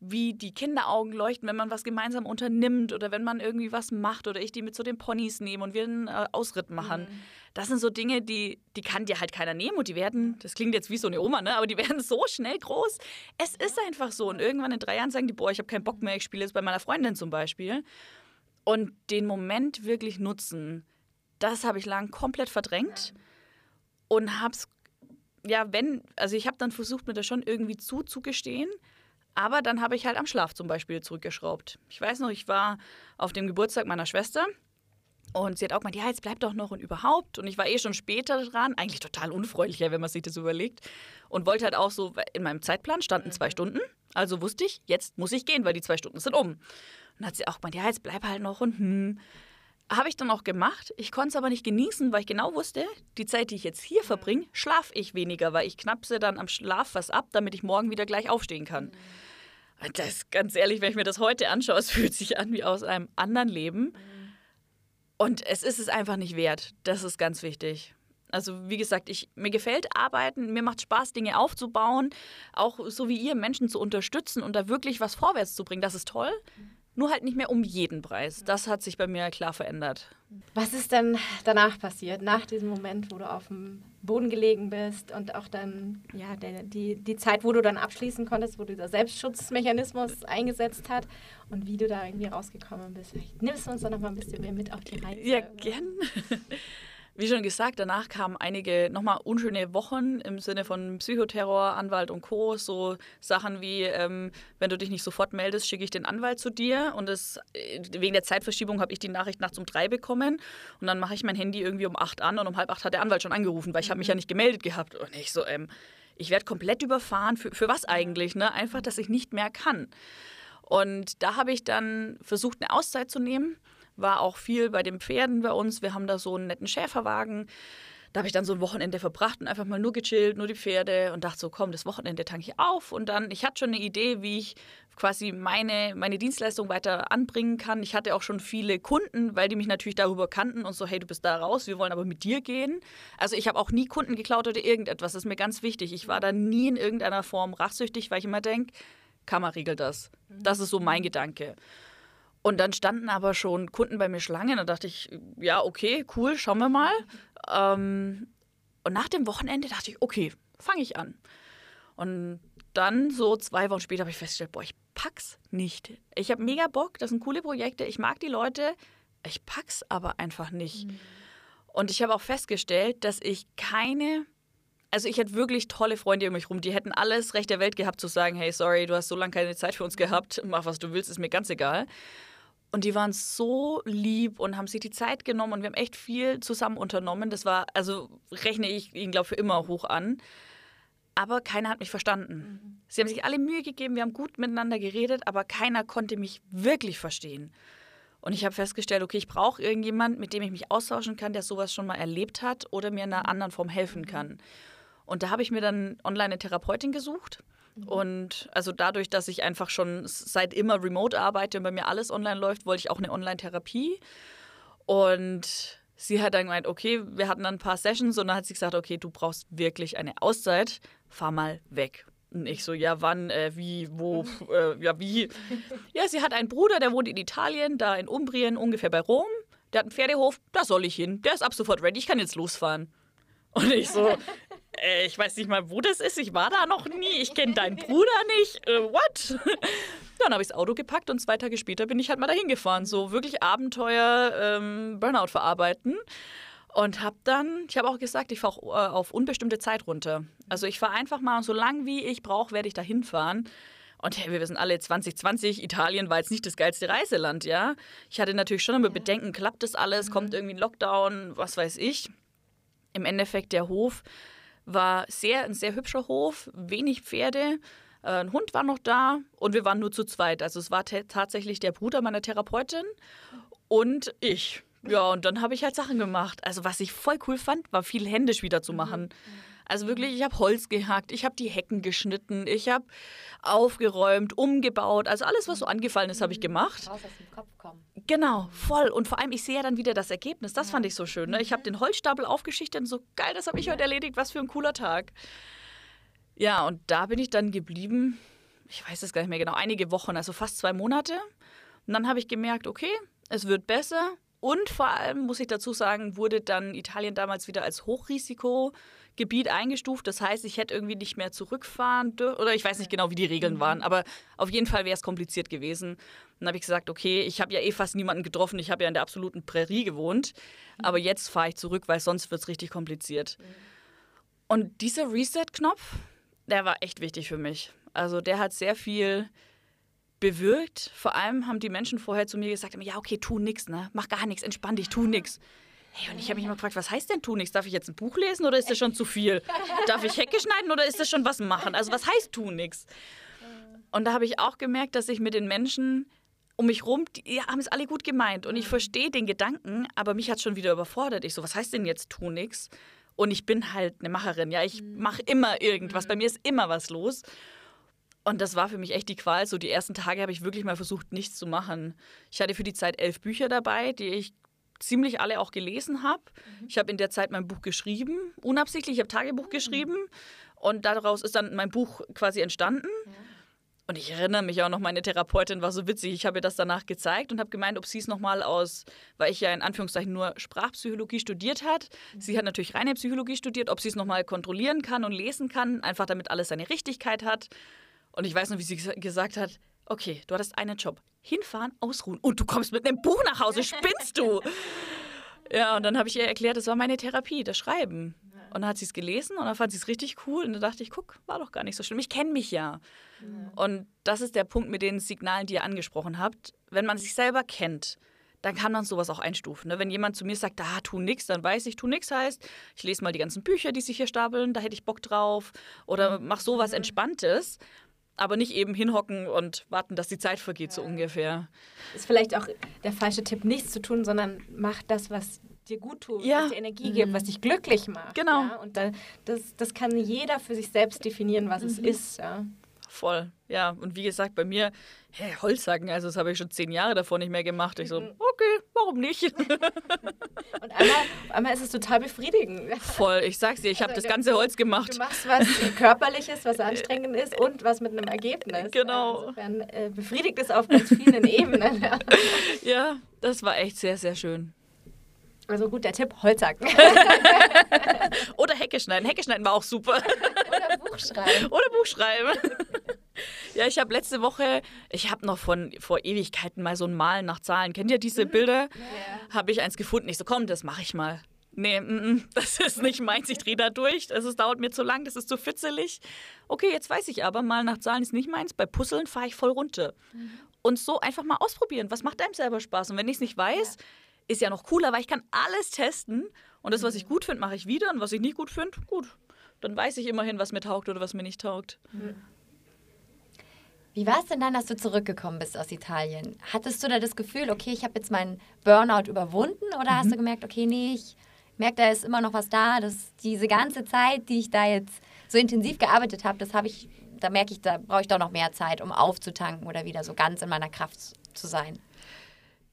wie die Kinderaugen leuchten, wenn man was gemeinsam unternimmt oder wenn man irgendwie was macht oder ich die mit so den Ponys nehme und wir einen äh, Ausritt machen. Mhm. Das sind so Dinge, die, die kann dir halt keiner nehmen und die werden, das klingt jetzt wie so eine Oma, ne? aber die werden so schnell groß. Es ist einfach so. Und irgendwann in drei Jahren sagen die, boah, ich habe keinen Bock mehr, ich spiele jetzt bei meiner Freundin zum Beispiel. Und den Moment wirklich nutzen, das habe ich lang komplett verdrängt und habe es ja, wenn, also ich habe dann versucht, mir das schon irgendwie zuzugestehen. Aber dann habe ich halt am Schlaf zum Beispiel zurückgeschraubt. Ich weiß noch, ich war auf dem Geburtstag meiner Schwester und sie hat auch gemeint, ja, jetzt bleib doch noch und überhaupt. Und ich war eh schon später dran, eigentlich total unfreundlicher, wenn man sich das überlegt. Und wollte halt auch so, in meinem Zeitplan standen zwei mhm. Stunden. Also wusste ich, jetzt muss ich gehen, weil die zwei Stunden sind um. Und dann hat sie auch gemeint, ja, jetzt bleib halt noch und hm. Habe ich dann auch gemacht. Ich konnte es aber nicht genießen, weil ich genau wusste, die Zeit, die ich jetzt hier verbringe, schlafe ich weniger, weil ich knapse dann am Schlaf was ab, damit ich morgen wieder gleich aufstehen kann. Das ist ganz ehrlich, wenn ich mir das heute anschaue, es fühlt sich an wie aus einem anderen Leben. Und es ist es einfach nicht wert. Das ist ganz wichtig. Also wie gesagt, ich, mir gefällt Arbeiten, mir macht Spaß, Dinge aufzubauen, auch so wie ihr Menschen zu unterstützen und da wirklich was vorwärts zu bringen. Das ist toll. Nur halt nicht mehr um jeden Preis. Das hat sich bei mir klar verändert. Was ist denn danach passiert, nach diesem Moment, wo du auf dem Boden gelegen bist und auch dann, ja, der, die, die Zeit, wo du dann abschließen konntest, wo dieser Selbstschutzmechanismus eingesetzt hat und wie du da irgendwie rausgekommen bist? Nimmst du uns doch noch mal ein bisschen mehr mit auf die Reise? Ja, gern. Wie schon gesagt, danach kamen einige nochmal unschöne Wochen im Sinne von Psychoterror, Anwalt und Co. So Sachen wie, ähm, wenn du dich nicht sofort meldest, schicke ich den Anwalt zu dir. Und das, äh, wegen der Zeitverschiebung habe ich die Nachricht nachts um drei bekommen. Und dann mache ich mein Handy irgendwie um acht an und um halb acht hat der Anwalt schon angerufen, weil ich habe mich ja nicht gemeldet gehabt. Und ich so, ähm, ich werde komplett überfahren. Für, für was eigentlich? Ne? Einfach, dass ich nicht mehr kann. Und da habe ich dann versucht, eine Auszeit zu nehmen war auch viel bei den Pferden bei uns. Wir haben da so einen netten Schäferwagen. Da habe ich dann so ein Wochenende verbracht und einfach mal nur gechillt, nur die Pferde und dachte so, komm, das Wochenende tanke ich auf. Und dann, ich hatte schon eine Idee, wie ich quasi meine, meine Dienstleistung weiter anbringen kann. Ich hatte auch schon viele Kunden, weil die mich natürlich darüber kannten und so, hey, du bist da raus, wir wollen aber mit dir gehen. Also ich habe auch nie Kunden geklaut oder irgendetwas, das ist mir ganz wichtig. Ich war da nie in irgendeiner Form rachsüchtig, weil ich immer denke, Kammer regelt das. Das ist so mein Gedanke. Und dann standen aber schon Kunden bei mir Schlange. Da dachte ich, ja, okay, cool, schauen wir mal. Ähm, und nach dem Wochenende dachte ich, okay, fange ich an. Und dann so zwei Wochen später habe ich festgestellt, boah, ich pack's nicht. Ich habe mega Bock, das sind coole Projekte, ich mag die Leute, ich pack's aber einfach nicht. Mhm. Und ich habe auch festgestellt, dass ich keine, also ich hätte wirklich tolle Freunde um mich rum, die hätten alles Recht der Welt gehabt zu sagen, hey, sorry, du hast so lange keine Zeit für uns gehabt, mach was du willst, ist mir ganz egal. Und die waren so lieb und haben sich die Zeit genommen und wir haben echt viel zusammen unternommen. Das war, also rechne ich ihnen, glaube ich, für immer hoch an. Aber keiner hat mich verstanden. Mhm. Sie haben sich alle Mühe gegeben, wir haben gut miteinander geredet, aber keiner konnte mich wirklich verstehen. Und ich habe festgestellt, okay, ich brauche irgendjemand, mit dem ich mich austauschen kann, der sowas schon mal erlebt hat oder mir in einer anderen Form helfen kann. Und da habe ich mir dann online eine Therapeutin gesucht Mhm. Und also dadurch, dass ich einfach schon seit immer remote arbeite und bei mir alles online läuft, wollte ich auch eine Online-Therapie. Und sie hat dann gemeint, okay, wir hatten dann ein paar Sessions und dann hat sie gesagt, okay, du brauchst wirklich eine Auszeit, fahr mal weg. Und ich so, ja, wann, äh, wie, wo, äh, ja, wie. Ja, sie hat einen Bruder, der wohnt in Italien, da in Umbrien, ungefähr bei Rom. Der hat einen Pferdehof, da soll ich hin. Der ist ab sofort ready, ich kann jetzt losfahren. Und ich so, äh, ich weiß nicht mal, wo das ist. Ich war da noch nie. Ich kenne deinen Bruder nicht. Äh, what? Dann habe ich das Auto gepackt und zwei Tage später bin ich halt mal dahin gefahren. So wirklich Abenteuer, ähm, Burnout verarbeiten. Und habe dann, ich habe auch gesagt, ich fahre äh, auf unbestimmte Zeit runter. Also ich fahre einfach mal, so lang wie ich brauche, werde ich da hinfahren. Und hey, wir wissen alle, 2020, Italien war jetzt nicht das geilste Reiseland, ja. Ich hatte natürlich schon immer Bedenken, klappt das alles, kommt irgendwie ein Lockdown, was weiß ich. Im Endeffekt, der Hof war sehr, ein sehr hübscher Hof, wenig Pferde. Äh, ein Hund war noch da und wir waren nur zu zweit. Also es war tatsächlich der Bruder meiner Therapeutin und ich. Ja, und dann habe ich halt Sachen gemacht. Also was ich voll cool fand, war viel händisch wieder zu machen. Mhm. Also wirklich, ich habe Holz gehackt, ich habe die Hecken geschnitten, ich habe aufgeräumt, umgebaut. Also alles, was so angefallen ist, habe ich gemacht. Raus aus dem Kopf kommen. Genau, voll. Und vor allem, ich sehe ja dann wieder das Ergebnis. Das ja. fand ich so schön. Ne? Ich habe den Holzstapel aufgeschichtet und so, geil, das habe ich heute erledigt. Was für ein cooler Tag. Ja, und da bin ich dann geblieben, ich weiß es gar nicht mehr genau, einige Wochen, also fast zwei Monate. Und dann habe ich gemerkt, okay, es wird besser. Und vor allem, muss ich dazu sagen, wurde dann Italien damals wieder als Hochrisiko Gebiet eingestuft. Das heißt, ich hätte irgendwie nicht mehr zurückfahren dürfen. Oder ich weiß nicht genau, wie die Regeln mhm. waren. Aber auf jeden Fall wäre es kompliziert gewesen. Dann habe ich gesagt, okay, ich habe ja eh fast niemanden getroffen. Ich habe ja in der absoluten Prärie gewohnt. Mhm. Aber jetzt fahre ich zurück, weil sonst wird es richtig kompliziert. Mhm. Und dieser Reset-Knopf, der war echt wichtig für mich. Also der hat sehr viel bewirkt. Vor allem haben die Menschen vorher zu mir gesagt, ja, okay, tu nichts, ne? Mach gar nichts, entspann dich, tu nichts. Hey, und ich habe mich immer gefragt, was heißt denn tu nichts? Darf ich jetzt ein Buch lesen oder ist das schon zu viel? Darf ich Hecke schneiden oder ist das schon was machen? Also was heißt tu nichts? Und da habe ich auch gemerkt, dass ich mit den Menschen um mich rum, die ja, haben es alle gut gemeint und ich mhm. verstehe den Gedanken, aber mich hat es schon wieder überfordert. Ich so, was heißt denn jetzt tu nichts? Und ich bin halt eine Macherin, ja, ich mhm. mache immer irgendwas, bei mhm. mir ist immer was los. Und das war für mich echt die Qual. So die ersten Tage habe ich wirklich mal versucht, nichts zu machen. Ich hatte für die Zeit elf Bücher dabei, die ich ziemlich alle auch gelesen habe. Mhm. Ich habe in der Zeit mein Buch geschrieben, unabsichtlich, ich habe Tagebuch mhm. geschrieben und daraus ist dann mein Buch quasi entstanden. Ja. Und ich erinnere mich auch noch, meine Therapeutin war so witzig. Ich habe ihr das danach gezeigt und habe gemeint, ob sie es nochmal aus, weil ich ja in Anführungszeichen nur Sprachpsychologie studiert hat. Mhm. Sie hat natürlich reine Psychologie studiert, ob sie es nochmal kontrollieren kann und lesen kann, einfach damit alles seine Richtigkeit hat. Und ich weiß noch, wie sie gesagt hat, okay, du hattest einen Job. Hinfahren, ausruhen und du kommst mit einem Buch nach Hause. Spinnst du? Ja, und dann habe ich ihr erklärt, das war meine Therapie, das Schreiben. Und dann hat sie es gelesen und dann fand sie es richtig cool. Und dann dachte ich, guck, war doch gar nicht so schlimm. Ich kenne mich ja. ja. Und das ist der Punkt mit den Signalen, die ihr angesprochen habt. Wenn man sich selber kennt, dann kann man sowas auch einstufen. Ne? Wenn jemand zu mir sagt, ah, tu nix, dann weiß ich, tu nix heißt, ich lese mal die ganzen Bücher, die sich hier stapeln, da hätte ich Bock drauf. Oder mach sowas Entspanntes aber nicht eben hinhocken und warten, dass die Zeit vergeht, so ungefähr. Ist vielleicht auch der falsche Tipp, nichts zu tun, sondern mach das, was dir gut tut, ja. was dir Energie mhm. gibt, was dich glücklich macht. Genau. Ja? Und da, das, das kann jeder für sich selbst definieren, was mhm. es ist. Ja? Voll, ja. Und wie gesagt, bei mir, hey, Holzhacken, also das habe ich schon zehn Jahre davor nicht mehr gemacht. Ich so, mhm. okay, warum nicht? Und einmal, einmal ist es total befriedigend. Voll, ich sag's dir, ich also, habe das ganze Holz gemacht. Du machst was Körperliches, was anstrengend ist und was mit einem Ergebnis. Genau. Insofern äh, befriedigt es auf ganz vielen Ebenen. Ja, das war echt sehr, sehr schön. Also gut, der Tipp, Holzhacken. Oder Hecke schneiden. Hecke schneiden war auch super. Oder Buch schreiben. Oder Buch schreiben. Ja, ich habe letzte Woche, ich habe noch von vor Ewigkeiten mal so ein Malen nach Zahlen. Kennt ihr diese mhm. Bilder? Ja. Habe ich eins gefunden. Ich so, komm, das mache ich mal. Nee, m -m, das ist nicht meins. Ich drehe da durch. Das dauert mir zu lang, das ist zu fitzelig. Okay, jetzt weiß ich aber, mal nach Zahlen ist nicht meins. Bei Puzzeln fahre ich voll runter. Mhm. Und so einfach mal ausprobieren. Was macht einem selber Spaß? Und wenn ich es nicht weiß, ja. Ist ja noch cooler, weil ich kann alles testen. Und das, was ich mhm. gut finde, mache ich wieder. Und was ich nicht gut finde, gut. Dann weiß ich immerhin, was mir taugt oder was mir nicht taugt. Mhm. Wie war es denn dann, dass du zurückgekommen bist aus Italien? Hattest du da das Gefühl, okay, ich habe jetzt meinen Burnout überwunden oder mhm. hast du gemerkt, okay, nee, ich merke, da ist immer noch was da, dass diese ganze Zeit, die ich da jetzt so intensiv gearbeitet habe, das habe ich, da merke ich, da brauche ich doch noch mehr Zeit, um aufzutanken oder wieder so ganz in meiner Kraft zu sein.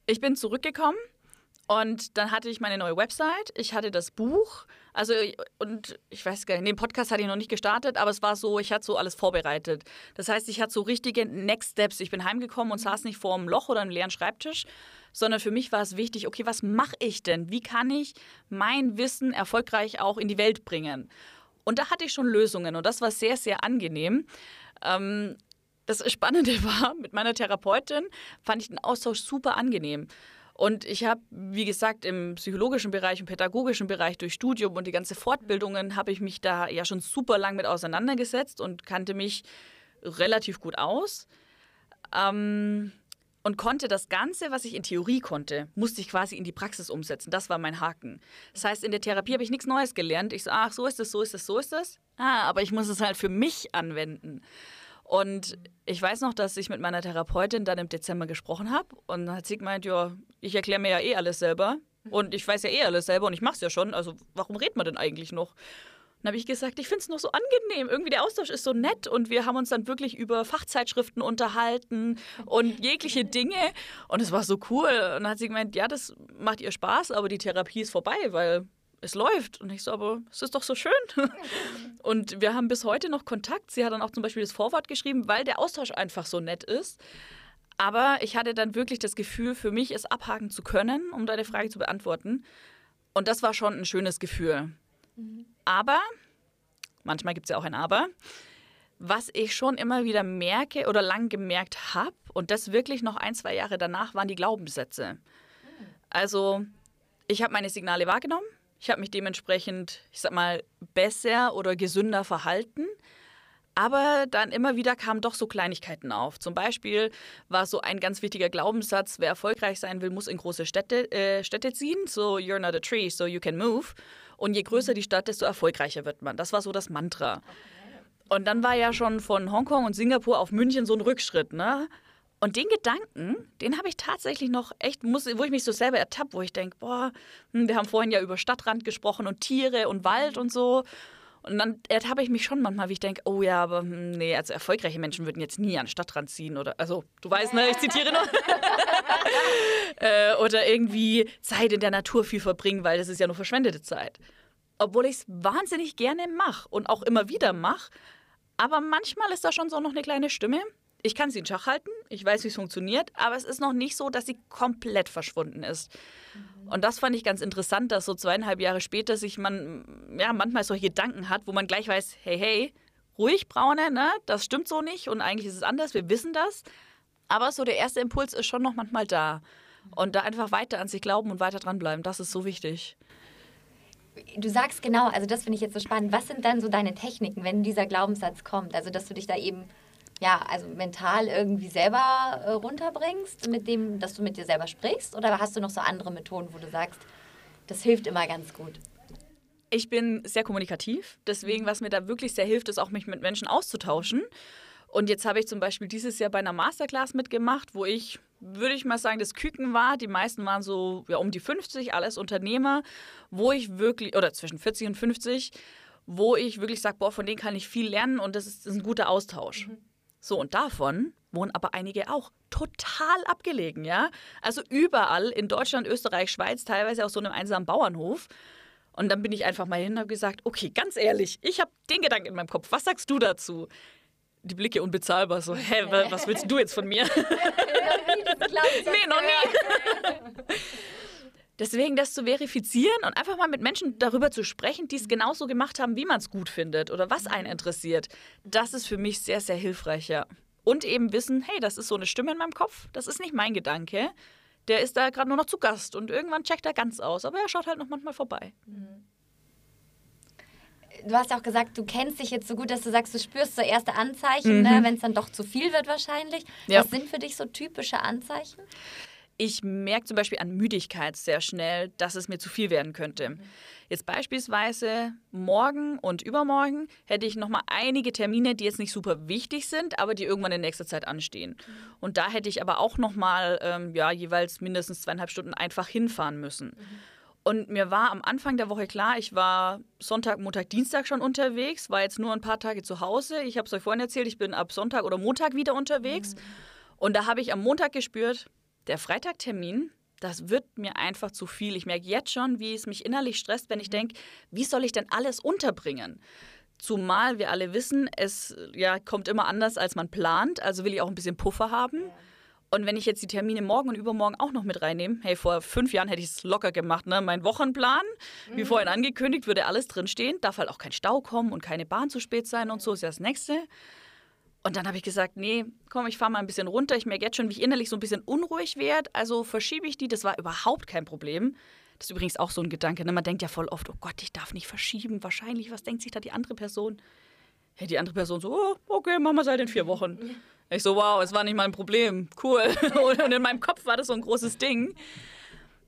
Ich bin zurückgekommen und dann hatte ich meine neue Website, ich hatte das Buch, also und ich weiß gar nicht, den Podcast hatte ich noch nicht gestartet, aber es war so, ich hatte so alles vorbereitet. Das heißt, ich hatte so richtige Next Steps. Ich bin heimgekommen und saß nicht vor einem Loch oder einem leeren Schreibtisch, sondern für mich war es wichtig, okay, was mache ich denn? Wie kann ich mein Wissen erfolgreich auch in die Welt bringen? Und da hatte ich schon Lösungen und das war sehr, sehr angenehm. Ähm, das Spannende war, mit meiner Therapeutin fand ich den Austausch super angenehm. Und ich habe, wie gesagt, im psychologischen Bereich, im pädagogischen Bereich durch Studium und die ganze Fortbildungen habe ich mich da ja schon super lang mit auseinandergesetzt und kannte mich relativ gut aus. Ähm, und konnte das Ganze, was ich in Theorie konnte, musste ich quasi in die Praxis umsetzen. Das war mein Haken. Das heißt, in der Therapie habe ich nichts Neues gelernt. Ich so, ach, so ist es, so ist es, so ist es. Ah, aber ich muss es halt für mich anwenden. Und ich weiß noch, dass ich mit meiner Therapeutin dann im Dezember gesprochen habe und dann hat sie gemeint, ja, ich erkläre mir ja eh alles selber und ich weiß ja eh alles selber und ich mache es ja schon, also warum redet man denn eigentlich noch? Dann habe ich gesagt, ich finde es noch so angenehm. Irgendwie der Austausch ist so nett und wir haben uns dann wirklich über Fachzeitschriften unterhalten und jegliche Dinge. Und es war so cool. Und dann hat sie gemeint, ja, das macht ihr Spaß, aber die Therapie ist vorbei, weil es läuft. Und ich so, aber es ist doch so schön. Und wir haben bis heute noch Kontakt. Sie hat dann auch zum Beispiel das Vorwort geschrieben, weil der Austausch einfach so nett ist. Aber ich hatte dann wirklich das Gefühl, für mich es abhaken zu können, um deine Frage zu beantworten. Und das war schon ein schönes Gefühl. Mhm. Aber, manchmal gibt es ja auch ein Aber, was ich schon immer wieder merke oder lang gemerkt habe, und das wirklich noch ein, zwei Jahre danach, waren die Glaubenssätze. Also, ich habe meine Signale wahrgenommen, ich habe mich dementsprechend, ich sag mal, besser oder gesünder verhalten. Aber dann immer wieder kamen doch so Kleinigkeiten auf. Zum Beispiel war so ein ganz wichtiger Glaubenssatz, wer erfolgreich sein will, muss in große Städte, äh, Städte ziehen. So, you're not a tree, so you can move. Und je größer die Stadt, desto erfolgreicher wird man. Das war so das Mantra. Und dann war ja schon von Hongkong und Singapur auf München so ein Rückschritt, ne? Und den Gedanken, den habe ich tatsächlich noch echt, muss, wo ich mich so selber ertappe, wo ich denke, boah, hm, wir haben vorhin ja über Stadtrand gesprochen und Tiere und Wald und so. Und dann ertappe ich mich schon manchmal, wie ich denke, oh ja, aber hm, nee, also erfolgreiche Menschen würden jetzt nie an den Stadtrand ziehen oder, also du weißt, ne, ich zitiere noch. äh, oder irgendwie Zeit in der Natur viel verbringen, weil das ist ja nur verschwendete Zeit. Obwohl ich es wahnsinnig gerne mache und auch immer wieder mache. Aber manchmal ist da schon so noch eine kleine Stimme. Ich kann sie in Schach halten, ich weiß, wie es funktioniert, aber es ist noch nicht so, dass sie komplett verschwunden ist. Und das fand ich ganz interessant, dass so zweieinhalb Jahre später sich man ja manchmal solche Gedanken hat, wo man gleich weiß, hey, hey, ruhig, Braune, ne? Das stimmt so nicht und eigentlich ist es anders, wir wissen das. Aber so der erste Impuls ist schon noch manchmal da. Und da einfach weiter an sich glauben und weiter dranbleiben, das ist so wichtig. Du sagst genau, also das finde ich jetzt so spannend. Was sind dann so deine Techniken, wenn dieser Glaubenssatz kommt? Also, dass du dich da eben ja, also mental irgendwie selber äh, runterbringst, mit dem, dass du mit dir selber sprichst? Oder hast du noch so andere Methoden, wo du sagst, das hilft immer ganz gut? Ich bin sehr kommunikativ, deswegen, mhm. was mir da wirklich sehr hilft, ist auch mich mit Menschen auszutauschen. Und jetzt habe ich zum Beispiel dieses Jahr bei einer Masterclass mitgemacht, wo ich, würde ich mal sagen, das Küken war. Die meisten waren so ja, um die 50, alles Unternehmer, wo ich wirklich, oder zwischen 40 und 50, wo ich wirklich sage, boah, von denen kann ich viel lernen und das ist, das ist ein guter Austausch. Mhm. So, und davon wohnen aber einige auch total abgelegen, ja? Also überall in Deutschland, Österreich, Schweiz, teilweise auf so einem einsamen Bauernhof. Und dann bin ich einfach mal hin und habe gesagt, okay, ganz ehrlich, ich habe den Gedanken in meinem Kopf. Was sagst du dazu? Die Blicke unbezahlbar, so, hä, was willst du jetzt von mir? nee, noch nie. Deswegen das zu verifizieren und einfach mal mit Menschen darüber zu sprechen, die es genauso gemacht haben, wie man es gut findet oder was einen interessiert, das ist für mich sehr, sehr hilfreich, ja. Und eben wissen, hey, das ist so eine Stimme in meinem Kopf, das ist nicht mein Gedanke. Der ist da gerade nur noch zu Gast und irgendwann checkt er ganz aus, aber er schaut halt noch manchmal vorbei. Du hast ja auch gesagt, du kennst dich jetzt so gut, dass du sagst, du spürst so erste Anzeichen, ne, mhm. ne, wenn es dann doch zu viel wird wahrscheinlich. Ja. Was sind für dich so typische Anzeichen? Ich merke zum Beispiel an Müdigkeit sehr schnell, dass es mir zu viel werden könnte. Jetzt beispielsweise morgen und übermorgen hätte ich nochmal einige Termine, die jetzt nicht super wichtig sind, aber die irgendwann in nächster Zeit anstehen. Und da hätte ich aber auch nochmal ähm, ja, jeweils mindestens zweieinhalb Stunden einfach hinfahren müssen. Und mir war am Anfang der Woche klar, ich war Sonntag, Montag, Dienstag schon unterwegs, war jetzt nur ein paar Tage zu Hause. Ich habe es euch vorhin erzählt, ich bin ab Sonntag oder Montag wieder unterwegs. Mhm. Und da habe ich am Montag gespürt, der Freitagtermin, das wird mir einfach zu viel. Ich merke jetzt schon, wie es mich innerlich stresst, wenn ich denke, wie soll ich denn alles unterbringen? Zumal wir alle wissen, es ja, kommt immer anders, als man plant. Also will ich auch ein bisschen Puffer haben. Und wenn ich jetzt die Termine morgen und übermorgen auch noch mit reinnehme, hey, vor fünf Jahren hätte ich es locker gemacht, ne? Mein Wochenplan, wie Mhm. vorhin angekündigt, würde alles drinstehen. Darf halt auch kein Stau kommen und keine Bahn zu spät sein und so, ist ja das Nächste. Und dann habe ich gesagt, nee, komm, ich fahre mal ein bisschen runter. Ich merke jetzt schon, wie ich innerlich so ein bisschen unruhig werde. Also verschiebe ich die. Das war überhaupt kein Problem. Das ist übrigens auch so ein Gedanke. Ne? Man denkt ja voll oft, oh Gott, ich darf nicht verschieben. Wahrscheinlich, was denkt sich da die andere Person? Hey, die andere Person so, oh, okay, machen wir seit in vier Wochen. Ich so, wow, es war nicht mein Problem. Cool. Und in meinem Kopf war das so ein großes Ding.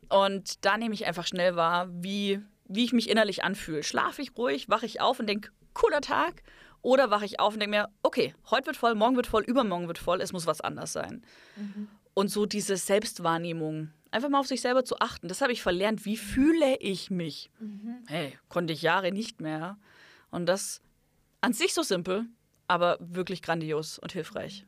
Und da nehme ich einfach schnell wahr, wie, wie ich mich innerlich anfühle. Schlafe ich ruhig, wache ich auf und denke, cooler Tag. Oder wache ich auf und denke mir, okay, heute wird voll, morgen wird voll, übermorgen wird voll, es muss was anders sein. Und so diese Selbstwahrnehmung, einfach mal auf sich selber zu achten, das habe ich verlernt. Wie fühle ich mich? Hey, konnte ich Jahre nicht mehr. Und das an sich so simpel, aber wirklich grandios und hilfreich.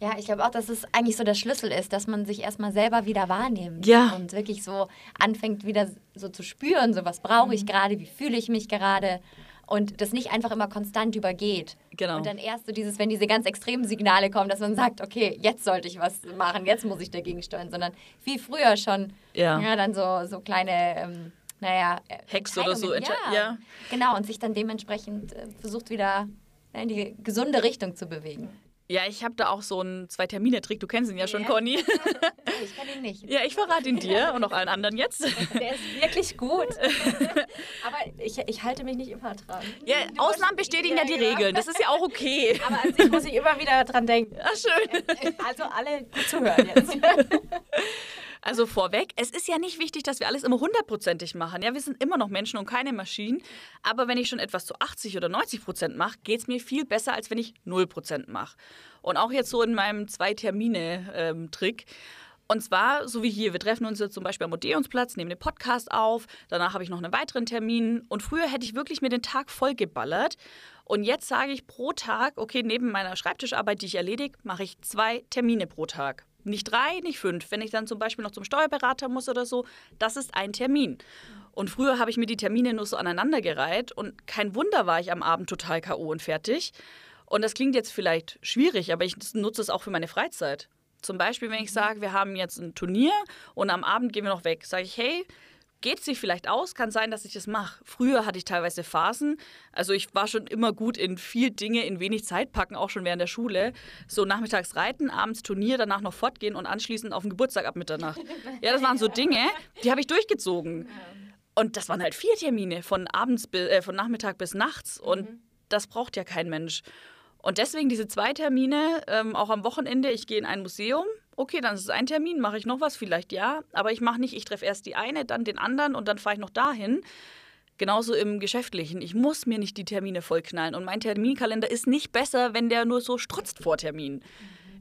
Ja, ich glaube auch, dass es eigentlich so der Schlüssel ist, dass man sich erstmal selber wieder wahrnimmt. Ja. Und wirklich so anfängt, wieder so zu spüren, so was brauche ich gerade, wie fühle ich mich gerade. Und das nicht einfach immer konstant übergeht. Genau. Und dann erst so dieses, wenn diese ganz extremen Signale kommen, dass man sagt, okay, jetzt sollte ich was machen, jetzt muss ich dagegen steuern, sondern wie früher schon, Ja. dann so, so kleine, ähm, naja, äh, Hacks oder so. Entsche- ja. Genau, und sich dann dementsprechend äh, versucht wieder in die gesunde Richtung zu bewegen. Ja, ich habe da auch so einen Zwei-Termine-Trick. Du kennst ihn ja schon, Ja. Conny. Ich kann ihn nicht. ja, ich verrate ihn dir und auch allen anderen jetzt. Der ist wirklich gut. Aber ich, ich halte mich nicht immer dran. Ja, Ausnahmen bestätigen ja, die Regeln. Das ist ja auch okay. Aber an sich muss ich immer wieder dran denken. Ach, schön. Also alle gut zuhören jetzt. Also vorweg, es ist ja nicht wichtig, dass wir alles immer hundertprozentig machen. Ja, wir sind immer noch Menschen und keine Maschinen. Aber wenn ich schon etwas zu 80 oder 90 Prozent mache, geht es mir viel besser, als wenn ich 0 Prozent mache. Und auch jetzt so in meinem Zwei-Termine-Trick. Und zwar, so wie hier, wir treffen uns jetzt zum Beispiel am Odeonsplatz, nehmen den Podcast auf, danach habe ich noch einen weiteren Termin. Und früher hätte ich wirklich mir den Tag vollgeballert. Und jetzt sage ich pro Tag, okay, neben meiner Schreibtischarbeit, die ich erledige, mache ich zwei Termine pro Tag. Nicht drei, nicht fünf. Wenn ich dann zum Beispiel noch zum Steuerberater muss oder so, das ist ein Termin. Und früher habe ich mir die Termine nur so aneinandergereiht und kein Wunder war ich am Abend total K.O. und fertig. Und das klingt jetzt vielleicht schwierig, aber ich nutze es auch für meine Freizeit. Zum Beispiel, wenn ich sage, wir haben jetzt ein Turnier und am Abend gehen wir noch weg, sage ich, hey, geht sich vielleicht aus, kann sein, dass ich das mache. Früher hatte ich teilweise Phasen, also ich war schon immer gut in viel Dinge in wenig Zeit packen, auch schon während der Schule. So nachmittags reiten, abends Turnier, danach noch fortgehen und anschließend auf den Geburtstag ab Mitternacht. Ja, das waren so Dinge, die habe ich durchgezogen. Und das waren halt vier Termine von abends bis, äh, von Nachmittag bis nachts und das braucht ja kein Mensch. Und deswegen diese zwei Termine, ähm, auch am Wochenende, ich gehe in ein Museum, okay, dann ist es ein Termin, mache ich noch was, vielleicht ja, aber ich mache nicht, ich treffe erst die eine, dann den anderen und dann fahre ich noch dahin. Genauso im Geschäftlichen. Ich muss mir nicht die Termine vollknallen. Und mein Terminkalender ist nicht besser, wenn der nur so strotzt vor Termin.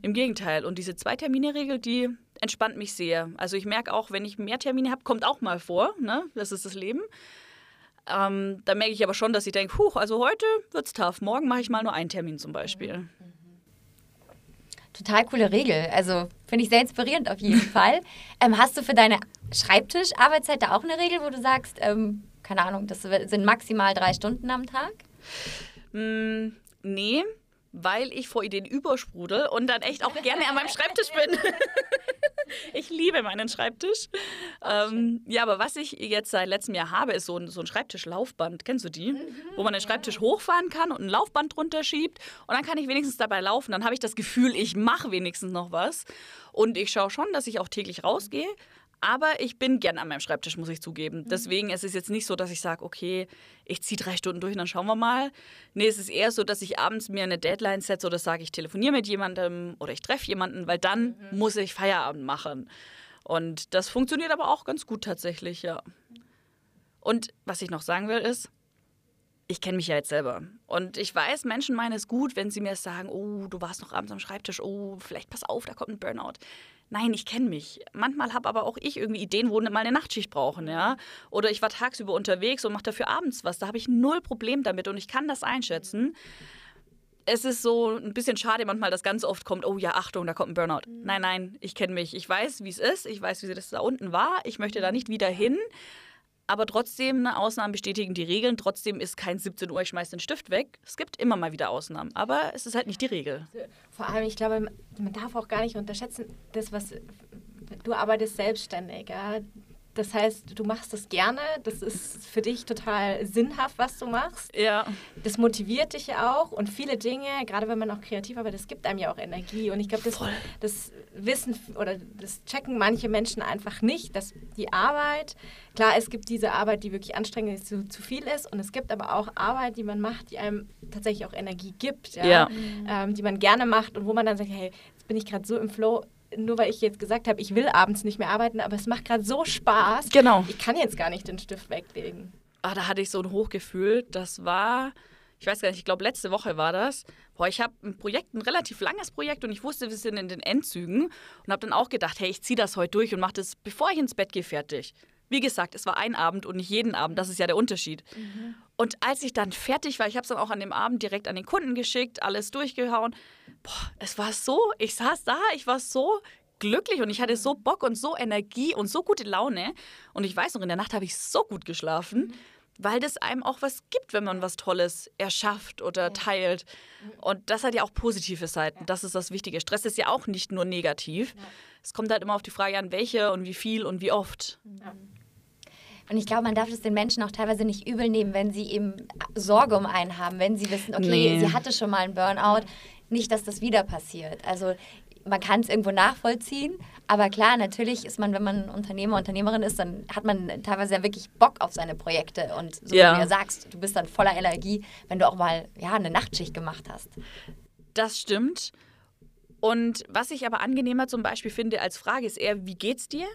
Im Gegenteil. Und diese Zwei-Termine-Regel, die entspannt mich sehr. Also ich merke auch, wenn ich mehr Termine habe, kommt auch mal vor. Ne? Das ist das Leben. Ähm, da merke ich aber schon, dass ich denke, huch, also heute wird's tough. Morgen mache ich mal nur einen Termin zum Beispiel. Total coole Regel. Also finde ich sehr inspirierend auf jeden Fall. Ähm, hast du für deine Schreibtischarbeitszeit da auch eine Regel, wo du sagst, ähm, keine Ahnung, das sind maximal drei Stunden am Tag? Mm, nee, weil ich vor Ideen übersprudel und dann echt auch gerne an meinem Schreibtisch bin. ich liebe meinen Schreibtisch. Ähm, ja, aber was ich jetzt seit letztem Jahr habe, ist so ein, so ein Schreibtischlaufband. Kennst du die? Wo man den Schreibtisch hochfahren kann und ein Laufband drunter schiebt. Und dann kann ich wenigstens dabei laufen. Dann habe ich das Gefühl, ich mache wenigstens noch was. Und ich schaue schon, dass ich auch täglich rausgehe. Aber ich bin gern an meinem Schreibtisch, muss ich zugeben. Deswegen ist es jetzt nicht so, dass ich sage, okay, ich ziehe drei Stunden durch und dann schauen wir mal. Nee, es ist eher so, dass ich abends mir eine Deadline setze oder sage, ich telefoniere mit jemandem oder ich treffe jemanden, weil dann muss ich Feierabend machen. Und das funktioniert aber auch ganz gut tatsächlich, ja. Und was ich noch sagen will, ist, ich kenne mich ja jetzt selber. Und ich weiß, Menschen meinen es gut, wenn sie mir sagen, oh, du warst noch abends am Schreibtisch, oh, vielleicht pass auf, da kommt ein Burnout. Nein, ich kenne mich. Manchmal habe aber auch ich irgendwie Ideen, wo mal eine Nachtschicht brauchen, ja. Oder ich war tagsüber unterwegs und mache dafür abends was. Da habe ich null Problem damit und ich kann das einschätzen. Es ist so ein bisschen schade manchmal, dass ganz oft kommt, oh ja, Achtung, da kommt ein Burnout. Nein, nein, ich kenne mich. Ich weiß, wie es ist. Ich weiß, wie das da unten war. Ich möchte da nicht wieder hin. Aber trotzdem, ne, Ausnahmen bestätigen die Regeln. Trotzdem ist kein 17 Uhr, ich schmeiße den Stift weg. Es gibt immer mal wieder Ausnahmen. Aber es ist halt nicht die Regel. Vor allem, ich glaube, man darf auch gar nicht unterschätzen, das, was du arbeitest selbstständig. Ja? Das heißt, du machst das gerne, das ist für dich total sinnhaft, was du machst. Ja. Das motiviert dich ja auch und viele Dinge, gerade wenn man auch kreativ arbeitet, das gibt einem ja auch Energie. Und ich glaube, das, das wissen oder das checken manche Menschen einfach nicht, dass die Arbeit, klar, es gibt diese Arbeit, die wirklich anstrengend ist, zu, zu viel ist und es gibt aber auch Arbeit, die man macht, die einem tatsächlich auch Energie gibt, ja? Ja. Ähm, die man gerne macht und wo man dann sagt, hey, jetzt bin ich gerade so im Flow, nur weil ich jetzt gesagt habe, ich will abends nicht mehr arbeiten, aber es macht gerade so Spaß. Genau. Ich kann jetzt gar nicht den Stift weglegen. Ah, da hatte ich so ein Hochgefühl. Das war, ich weiß gar nicht, ich glaube, letzte Woche war das. Boah, ich habe ein Projekt, ein relativ langes Projekt und ich wusste, wir sind in den Endzügen und habe dann auch gedacht, hey, ich ziehe das heute durch und mache das, bevor ich ins Bett gehe, fertig. Wie gesagt, es war ein Abend und nicht jeden Abend, das ist ja der Unterschied. Und als ich dann fertig war, ich habe es dann auch an dem Abend direkt an den Kunden geschickt, alles durchgehauen. Boah, es war so, ich saß da, ich war so glücklich und ich hatte so Bock und so Energie und so gute Laune. Und ich weiß noch, in der Nacht habe ich so gut geschlafen, weil das einem auch was gibt, wenn man was Tolles erschafft oder teilt. Und das hat ja auch positive Seiten. Das ist das Wichtige. Stress ist ja auch nicht nur negativ. Es kommt halt immer auf die Frage an, welche und wie viel und wie oft. Und ich glaube, man darf es den Menschen auch teilweise nicht übel nehmen, wenn sie eben Sorge um einen haben, wenn sie wissen, okay, Nee. sie hatte schon mal einen Burnout, nicht, dass das wieder passiert. Also man kann es irgendwo nachvollziehen, aber klar, natürlich ist man, wenn man Unternehmer, Unternehmerin ist, dann hat man teilweise ja wirklich Bock auf seine Projekte und so Ja. wie du ja sagst, du bist dann voller Energie, wenn du auch mal ja, eine Nachtschicht gemacht hast. Das stimmt. Und was ich aber angenehmer zum Beispiel finde als Frage ist eher, wie geht's dir?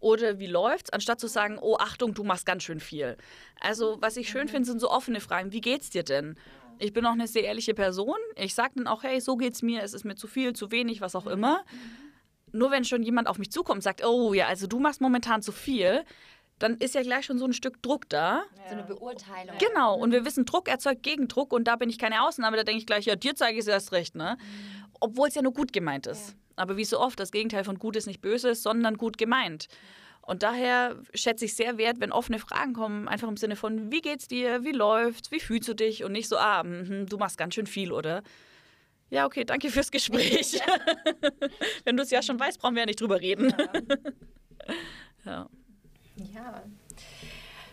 Oder wie läuft's? Anstatt zu sagen, oh Achtung, du machst ganz schön viel. Also, was ich schön finde, sind so offene Fragen. Wie geht's dir denn? Ich bin auch eine sehr ehrliche Person. Ich sage dann auch, hey, so geht's mir, es ist mir zu viel, zu wenig, was auch immer. Nur wenn schon jemand auf mich zukommt und sagt, oh ja, also du machst momentan zu viel, dann ist ja gleich schon so ein Stück Druck da. So eine Beurteilung. Genau, und wir wissen, Druck erzeugt Gegendruck und da bin ich keine Ausnahme. Da denke ich gleich, ja, dir zeige ich es erst recht, ne? Obwohl es ja nur gut gemeint ist. Aber wie so oft, das Gegenteil von gut ist nicht böse, sondern gut gemeint. Und daher schätze ich sehr wert, wenn offene Fragen kommen, einfach im Sinne von, wie geht's dir, wie läuft's, wie fühlst du dich und nicht so, ah, mhm, du machst ganz schön viel, oder? Ja, okay, danke fürs Gespräch. wenn du es ja schon weißt, brauchen wir ja nicht drüber reden. ja. Ja.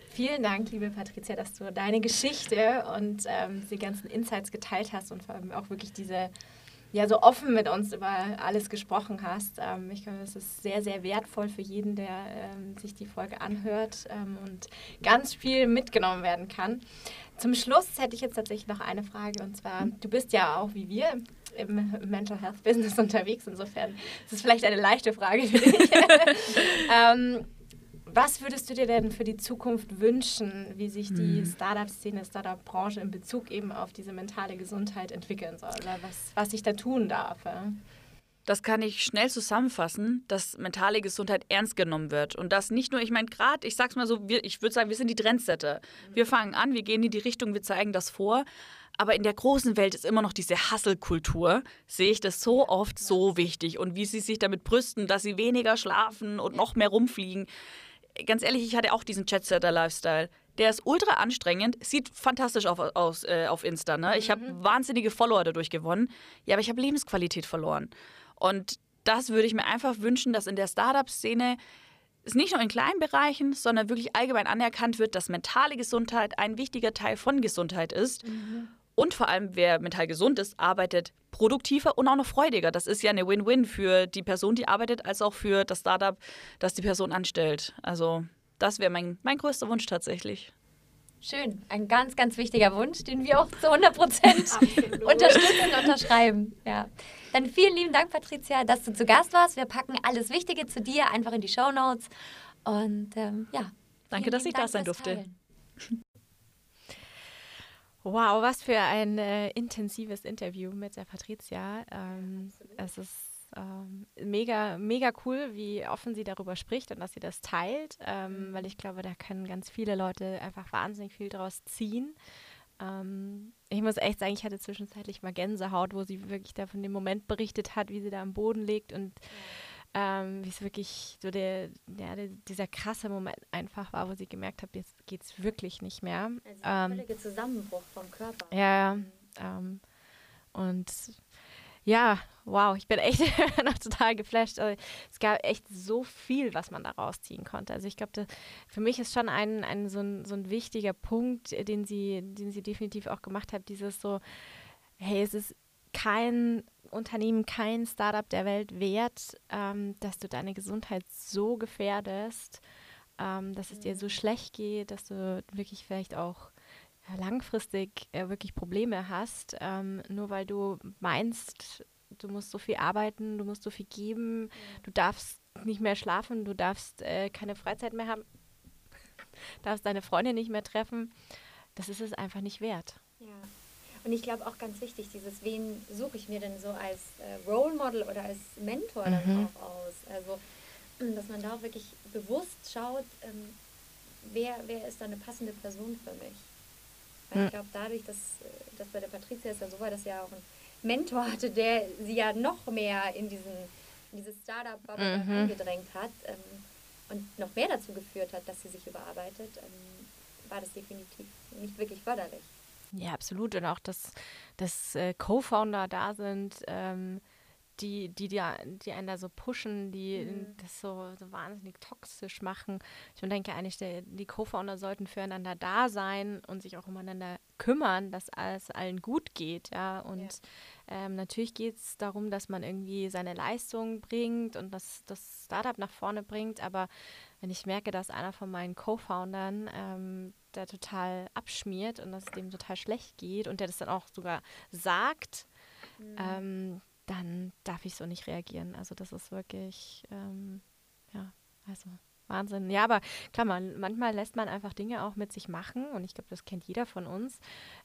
Vielen Dank, liebe Patricia, dass du deine Geschichte und ähm, die ganzen Insights geteilt hast und vor allem auch wirklich diese, ja, so offen mit uns über alles gesprochen hast. Ähm, ich glaube, das ist sehr, sehr wertvoll für jeden, der ähm, sich die Folge anhört ähm, und ganz viel mitgenommen werden kann. Zum Schluss hätte ich jetzt tatsächlich noch eine Frage und zwar, du bist ja auch wie wir im Mental Health Business unterwegs, insofern ist es vielleicht eine leichte Frage für dich. was würdest du dir denn für die Zukunft wünschen, wie sich die Startup-Szene, Startup-Branche in Bezug eben auf diese mentale Gesundheit entwickeln soll? Oder was, was sich da tun darf? Ja? Das kann ich schnell zusammenfassen, dass mentale Gesundheit ernst genommen wird. Und das nicht nur, ich meine, gerade, ich sag's mal so, wir, ich würde sagen, wir sind die Trendsetter. Wir fangen an, wir gehen in die Richtung, wir zeigen das vor. Aber in der großen Welt ist immer noch diese Hustle-Kultur, sehe ich das so oft so wichtig. Und wie sie sich damit brüsten, dass sie weniger schlafen und noch mehr rumfliegen. Ganz ehrlich, ich hatte auch diesen Chatsetter-Lifestyle. Der ist ultra anstrengend, sieht fantastisch auf, aus äh, auf Insta. Ne? Ich habe wahnsinnige Follower dadurch gewonnen. Ja, aber ich habe Lebensqualität verloren. Und das würde ich mir einfach wünschen, dass in der Startup-Szene es nicht nur in kleinen Bereichen, sondern wirklich allgemein anerkannt wird, dass mentale Gesundheit ein wichtiger Teil von Gesundheit ist. Und vor allem, wer mental gesund ist, arbeitet produktiver und auch noch freudiger. Das ist ja eine Win-Win für die Person, die arbeitet, als auch für das Startup, das die Person anstellt. Also das wäre mein, mein größter Wunsch tatsächlich. Schön, ein ganz, ganz wichtiger Wunsch, den wir auch zu 100 Prozent unterstützen und unterschreiben. Ja. Dann vielen lieben Dank, Patricia, dass du zu Gast warst. Wir packen alles Wichtige zu dir einfach in die Show Notes. Und ähm, ja. Danke, dass ich da Dank sein fürs durfte. Teilen. Wow, was für ein äh, intensives Interview mit der Patricia. Ähm, es ist ähm, mega, mega cool, wie offen sie darüber spricht und dass sie das teilt, ähm, weil ich glaube, da können ganz viele Leute einfach wahnsinnig viel draus ziehen. Ähm, ich muss echt sagen, ich hatte zwischenzeitlich mal Gänsehaut, wo sie wirklich da von dem Moment berichtet hat, wie sie da am Boden liegt und ähm, wie es wirklich so der, ja, der, dieser krasse Moment einfach war, wo sie gemerkt hat, jetzt geht es wirklich nicht mehr. Also ein ähm, völliger Zusammenbruch vom Körper. Ja, mhm. ähm, und ja, wow, ich bin echt noch total geflasht. Also, es gab echt so viel, was man da rausziehen konnte. Also ich glaube, für mich ist schon ein, ein, so, ein, so ein wichtiger Punkt, den sie, den sie definitiv auch gemacht hat, dieses so, hey, es ist kein Unternehmen, kein Startup der Welt wert, ähm, dass du deine Gesundheit so gefährdest, ähm, dass es dir so schlecht geht, dass du wirklich vielleicht auch langfristig äh, wirklich Probleme hast, ähm, nur weil du meinst, du musst so viel arbeiten, du musst so viel geben, du darfst nicht mehr schlafen, du darfst äh, keine Freizeit mehr haben, darfst deine Freunde nicht mehr treffen. Das ist es einfach nicht wert. Ja. Und ich glaube auch ganz wichtig, dieses, wen suche ich mir denn so als äh, Role Model oder als Mentor mhm. dann auch aus? Also, dass man da auch wirklich bewusst schaut, ähm, wer, wer ist da eine passende Person für mich? Weil ich glaube, dadurch, dass, dass bei der Patricia ist ja so war, dass sie ja auch einen Mentor hatte, der sie ja noch mehr in diesen in diese Startup-Bubble mhm. eingedrängt hat ähm, und noch mehr dazu geführt hat, dass sie sich überarbeitet, ähm, war das definitiv nicht wirklich förderlich. Ja, absolut. Und auch, dass, dass äh, Co-Founder da sind, ähm, die, die, die, die einen da so pushen, die mhm. das so, so wahnsinnig toxisch machen. Ich denke eigentlich, der, die Co-Founder sollten füreinander da sein und sich auch umeinander kümmern, dass alles allen gut geht. Ja? Und ja. Ähm, natürlich geht es darum, dass man irgendwie seine Leistung bringt und das, das Startup nach vorne bringt. Aber wenn ich merke, dass einer von meinen Co-Foundern ähm, da total abschmiert und dass es dem total schlecht geht und der das dann auch sogar sagt, mhm. ähm, dann darf ich so nicht reagieren. Also das ist wirklich, ähm, ja, also Wahnsinn. Ja, aber klar, man, manchmal lässt man einfach Dinge auch mit sich machen und ich glaube, das kennt jeder von uns,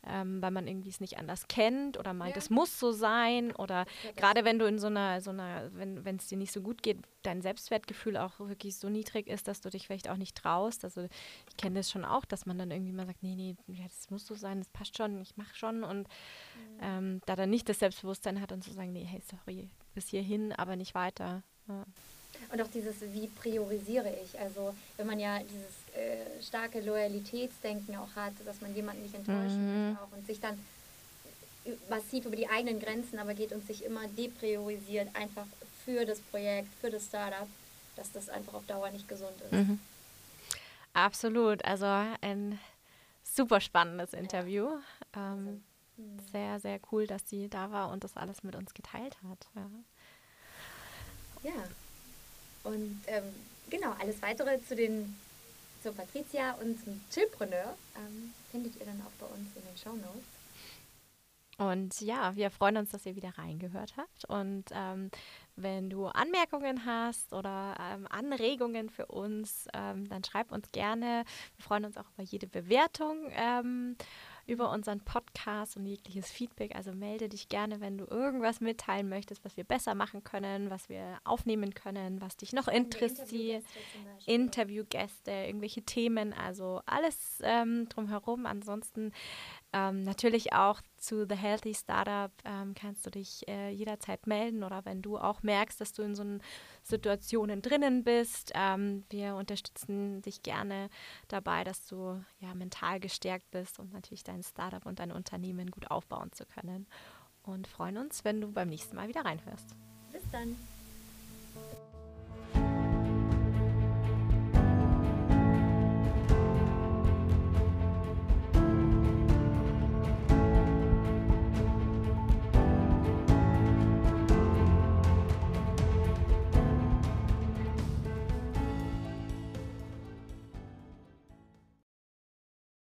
ähm, weil man irgendwie es nicht anders kennt oder meint, es muss so sein oder gerade wenn du in so einer, so einer, wenn es dir nicht so gut geht, dein Selbstwertgefühl auch wirklich so niedrig ist, dass du dich vielleicht auch nicht traust. Also ich kenne das schon auch, dass man dann irgendwie mal sagt, nee, nee, das muss so sein, das passt schon, ich mache schon und mhm. ähm, da dann nicht das Selbstbewusstsein hat und zu sagen, nee, hey, sorry, bis hierhin, aber nicht weiter. Ja. Und auch dieses, wie priorisiere ich? Also wenn man ja dieses äh, starke Loyalitätsdenken auch hat, dass man jemanden nicht enttäuschen mhm. auch und sich dann massiv über die eigenen Grenzen aber geht und sich immer depriorisiert, einfach für das Projekt, für das Startup, dass das einfach auf Dauer nicht gesund ist. Mhm. Absolut. Also ein super spannendes Interview. Ja. Ähm, mhm. Sehr, sehr cool, dass sie da war und das alles mit uns geteilt hat. Ja. ja. Und ähm, genau, alles weitere zu den zur Patricia und zum Chillpreneur ähm, findet ihr dann auch bei uns in den Show Notes. Und ja, wir freuen uns, dass ihr wieder reingehört habt. Und ähm, wenn du Anmerkungen hast oder ähm, Anregungen für uns, ähm, dann schreib uns gerne. Wir freuen uns auch über jede Bewertung. Über unseren Podcast und jegliches Feedback. Also melde dich gerne, wenn du irgendwas mitteilen möchtest, was wir besser machen können, was wir aufnehmen können, was dich noch interessiert. Interviewgäste, Interviewgäste, irgendwelche Themen, also alles ähm, drumherum. Ansonsten ähm, natürlich auch zu The Healthy Startup ähm, kannst du dich äh, jederzeit melden oder wenn du auch merkst, dass du in so Situationen drinnen bist. Ähm, wir unterstützen dich gerne dabei, dass du ja mental gestärkt bist und natürlich dein Startup und dein Unternehmen gut aufbauen zu können. Und freuen uns, wenn du beim nächsten Mal wieder reinhörst. Bis dann.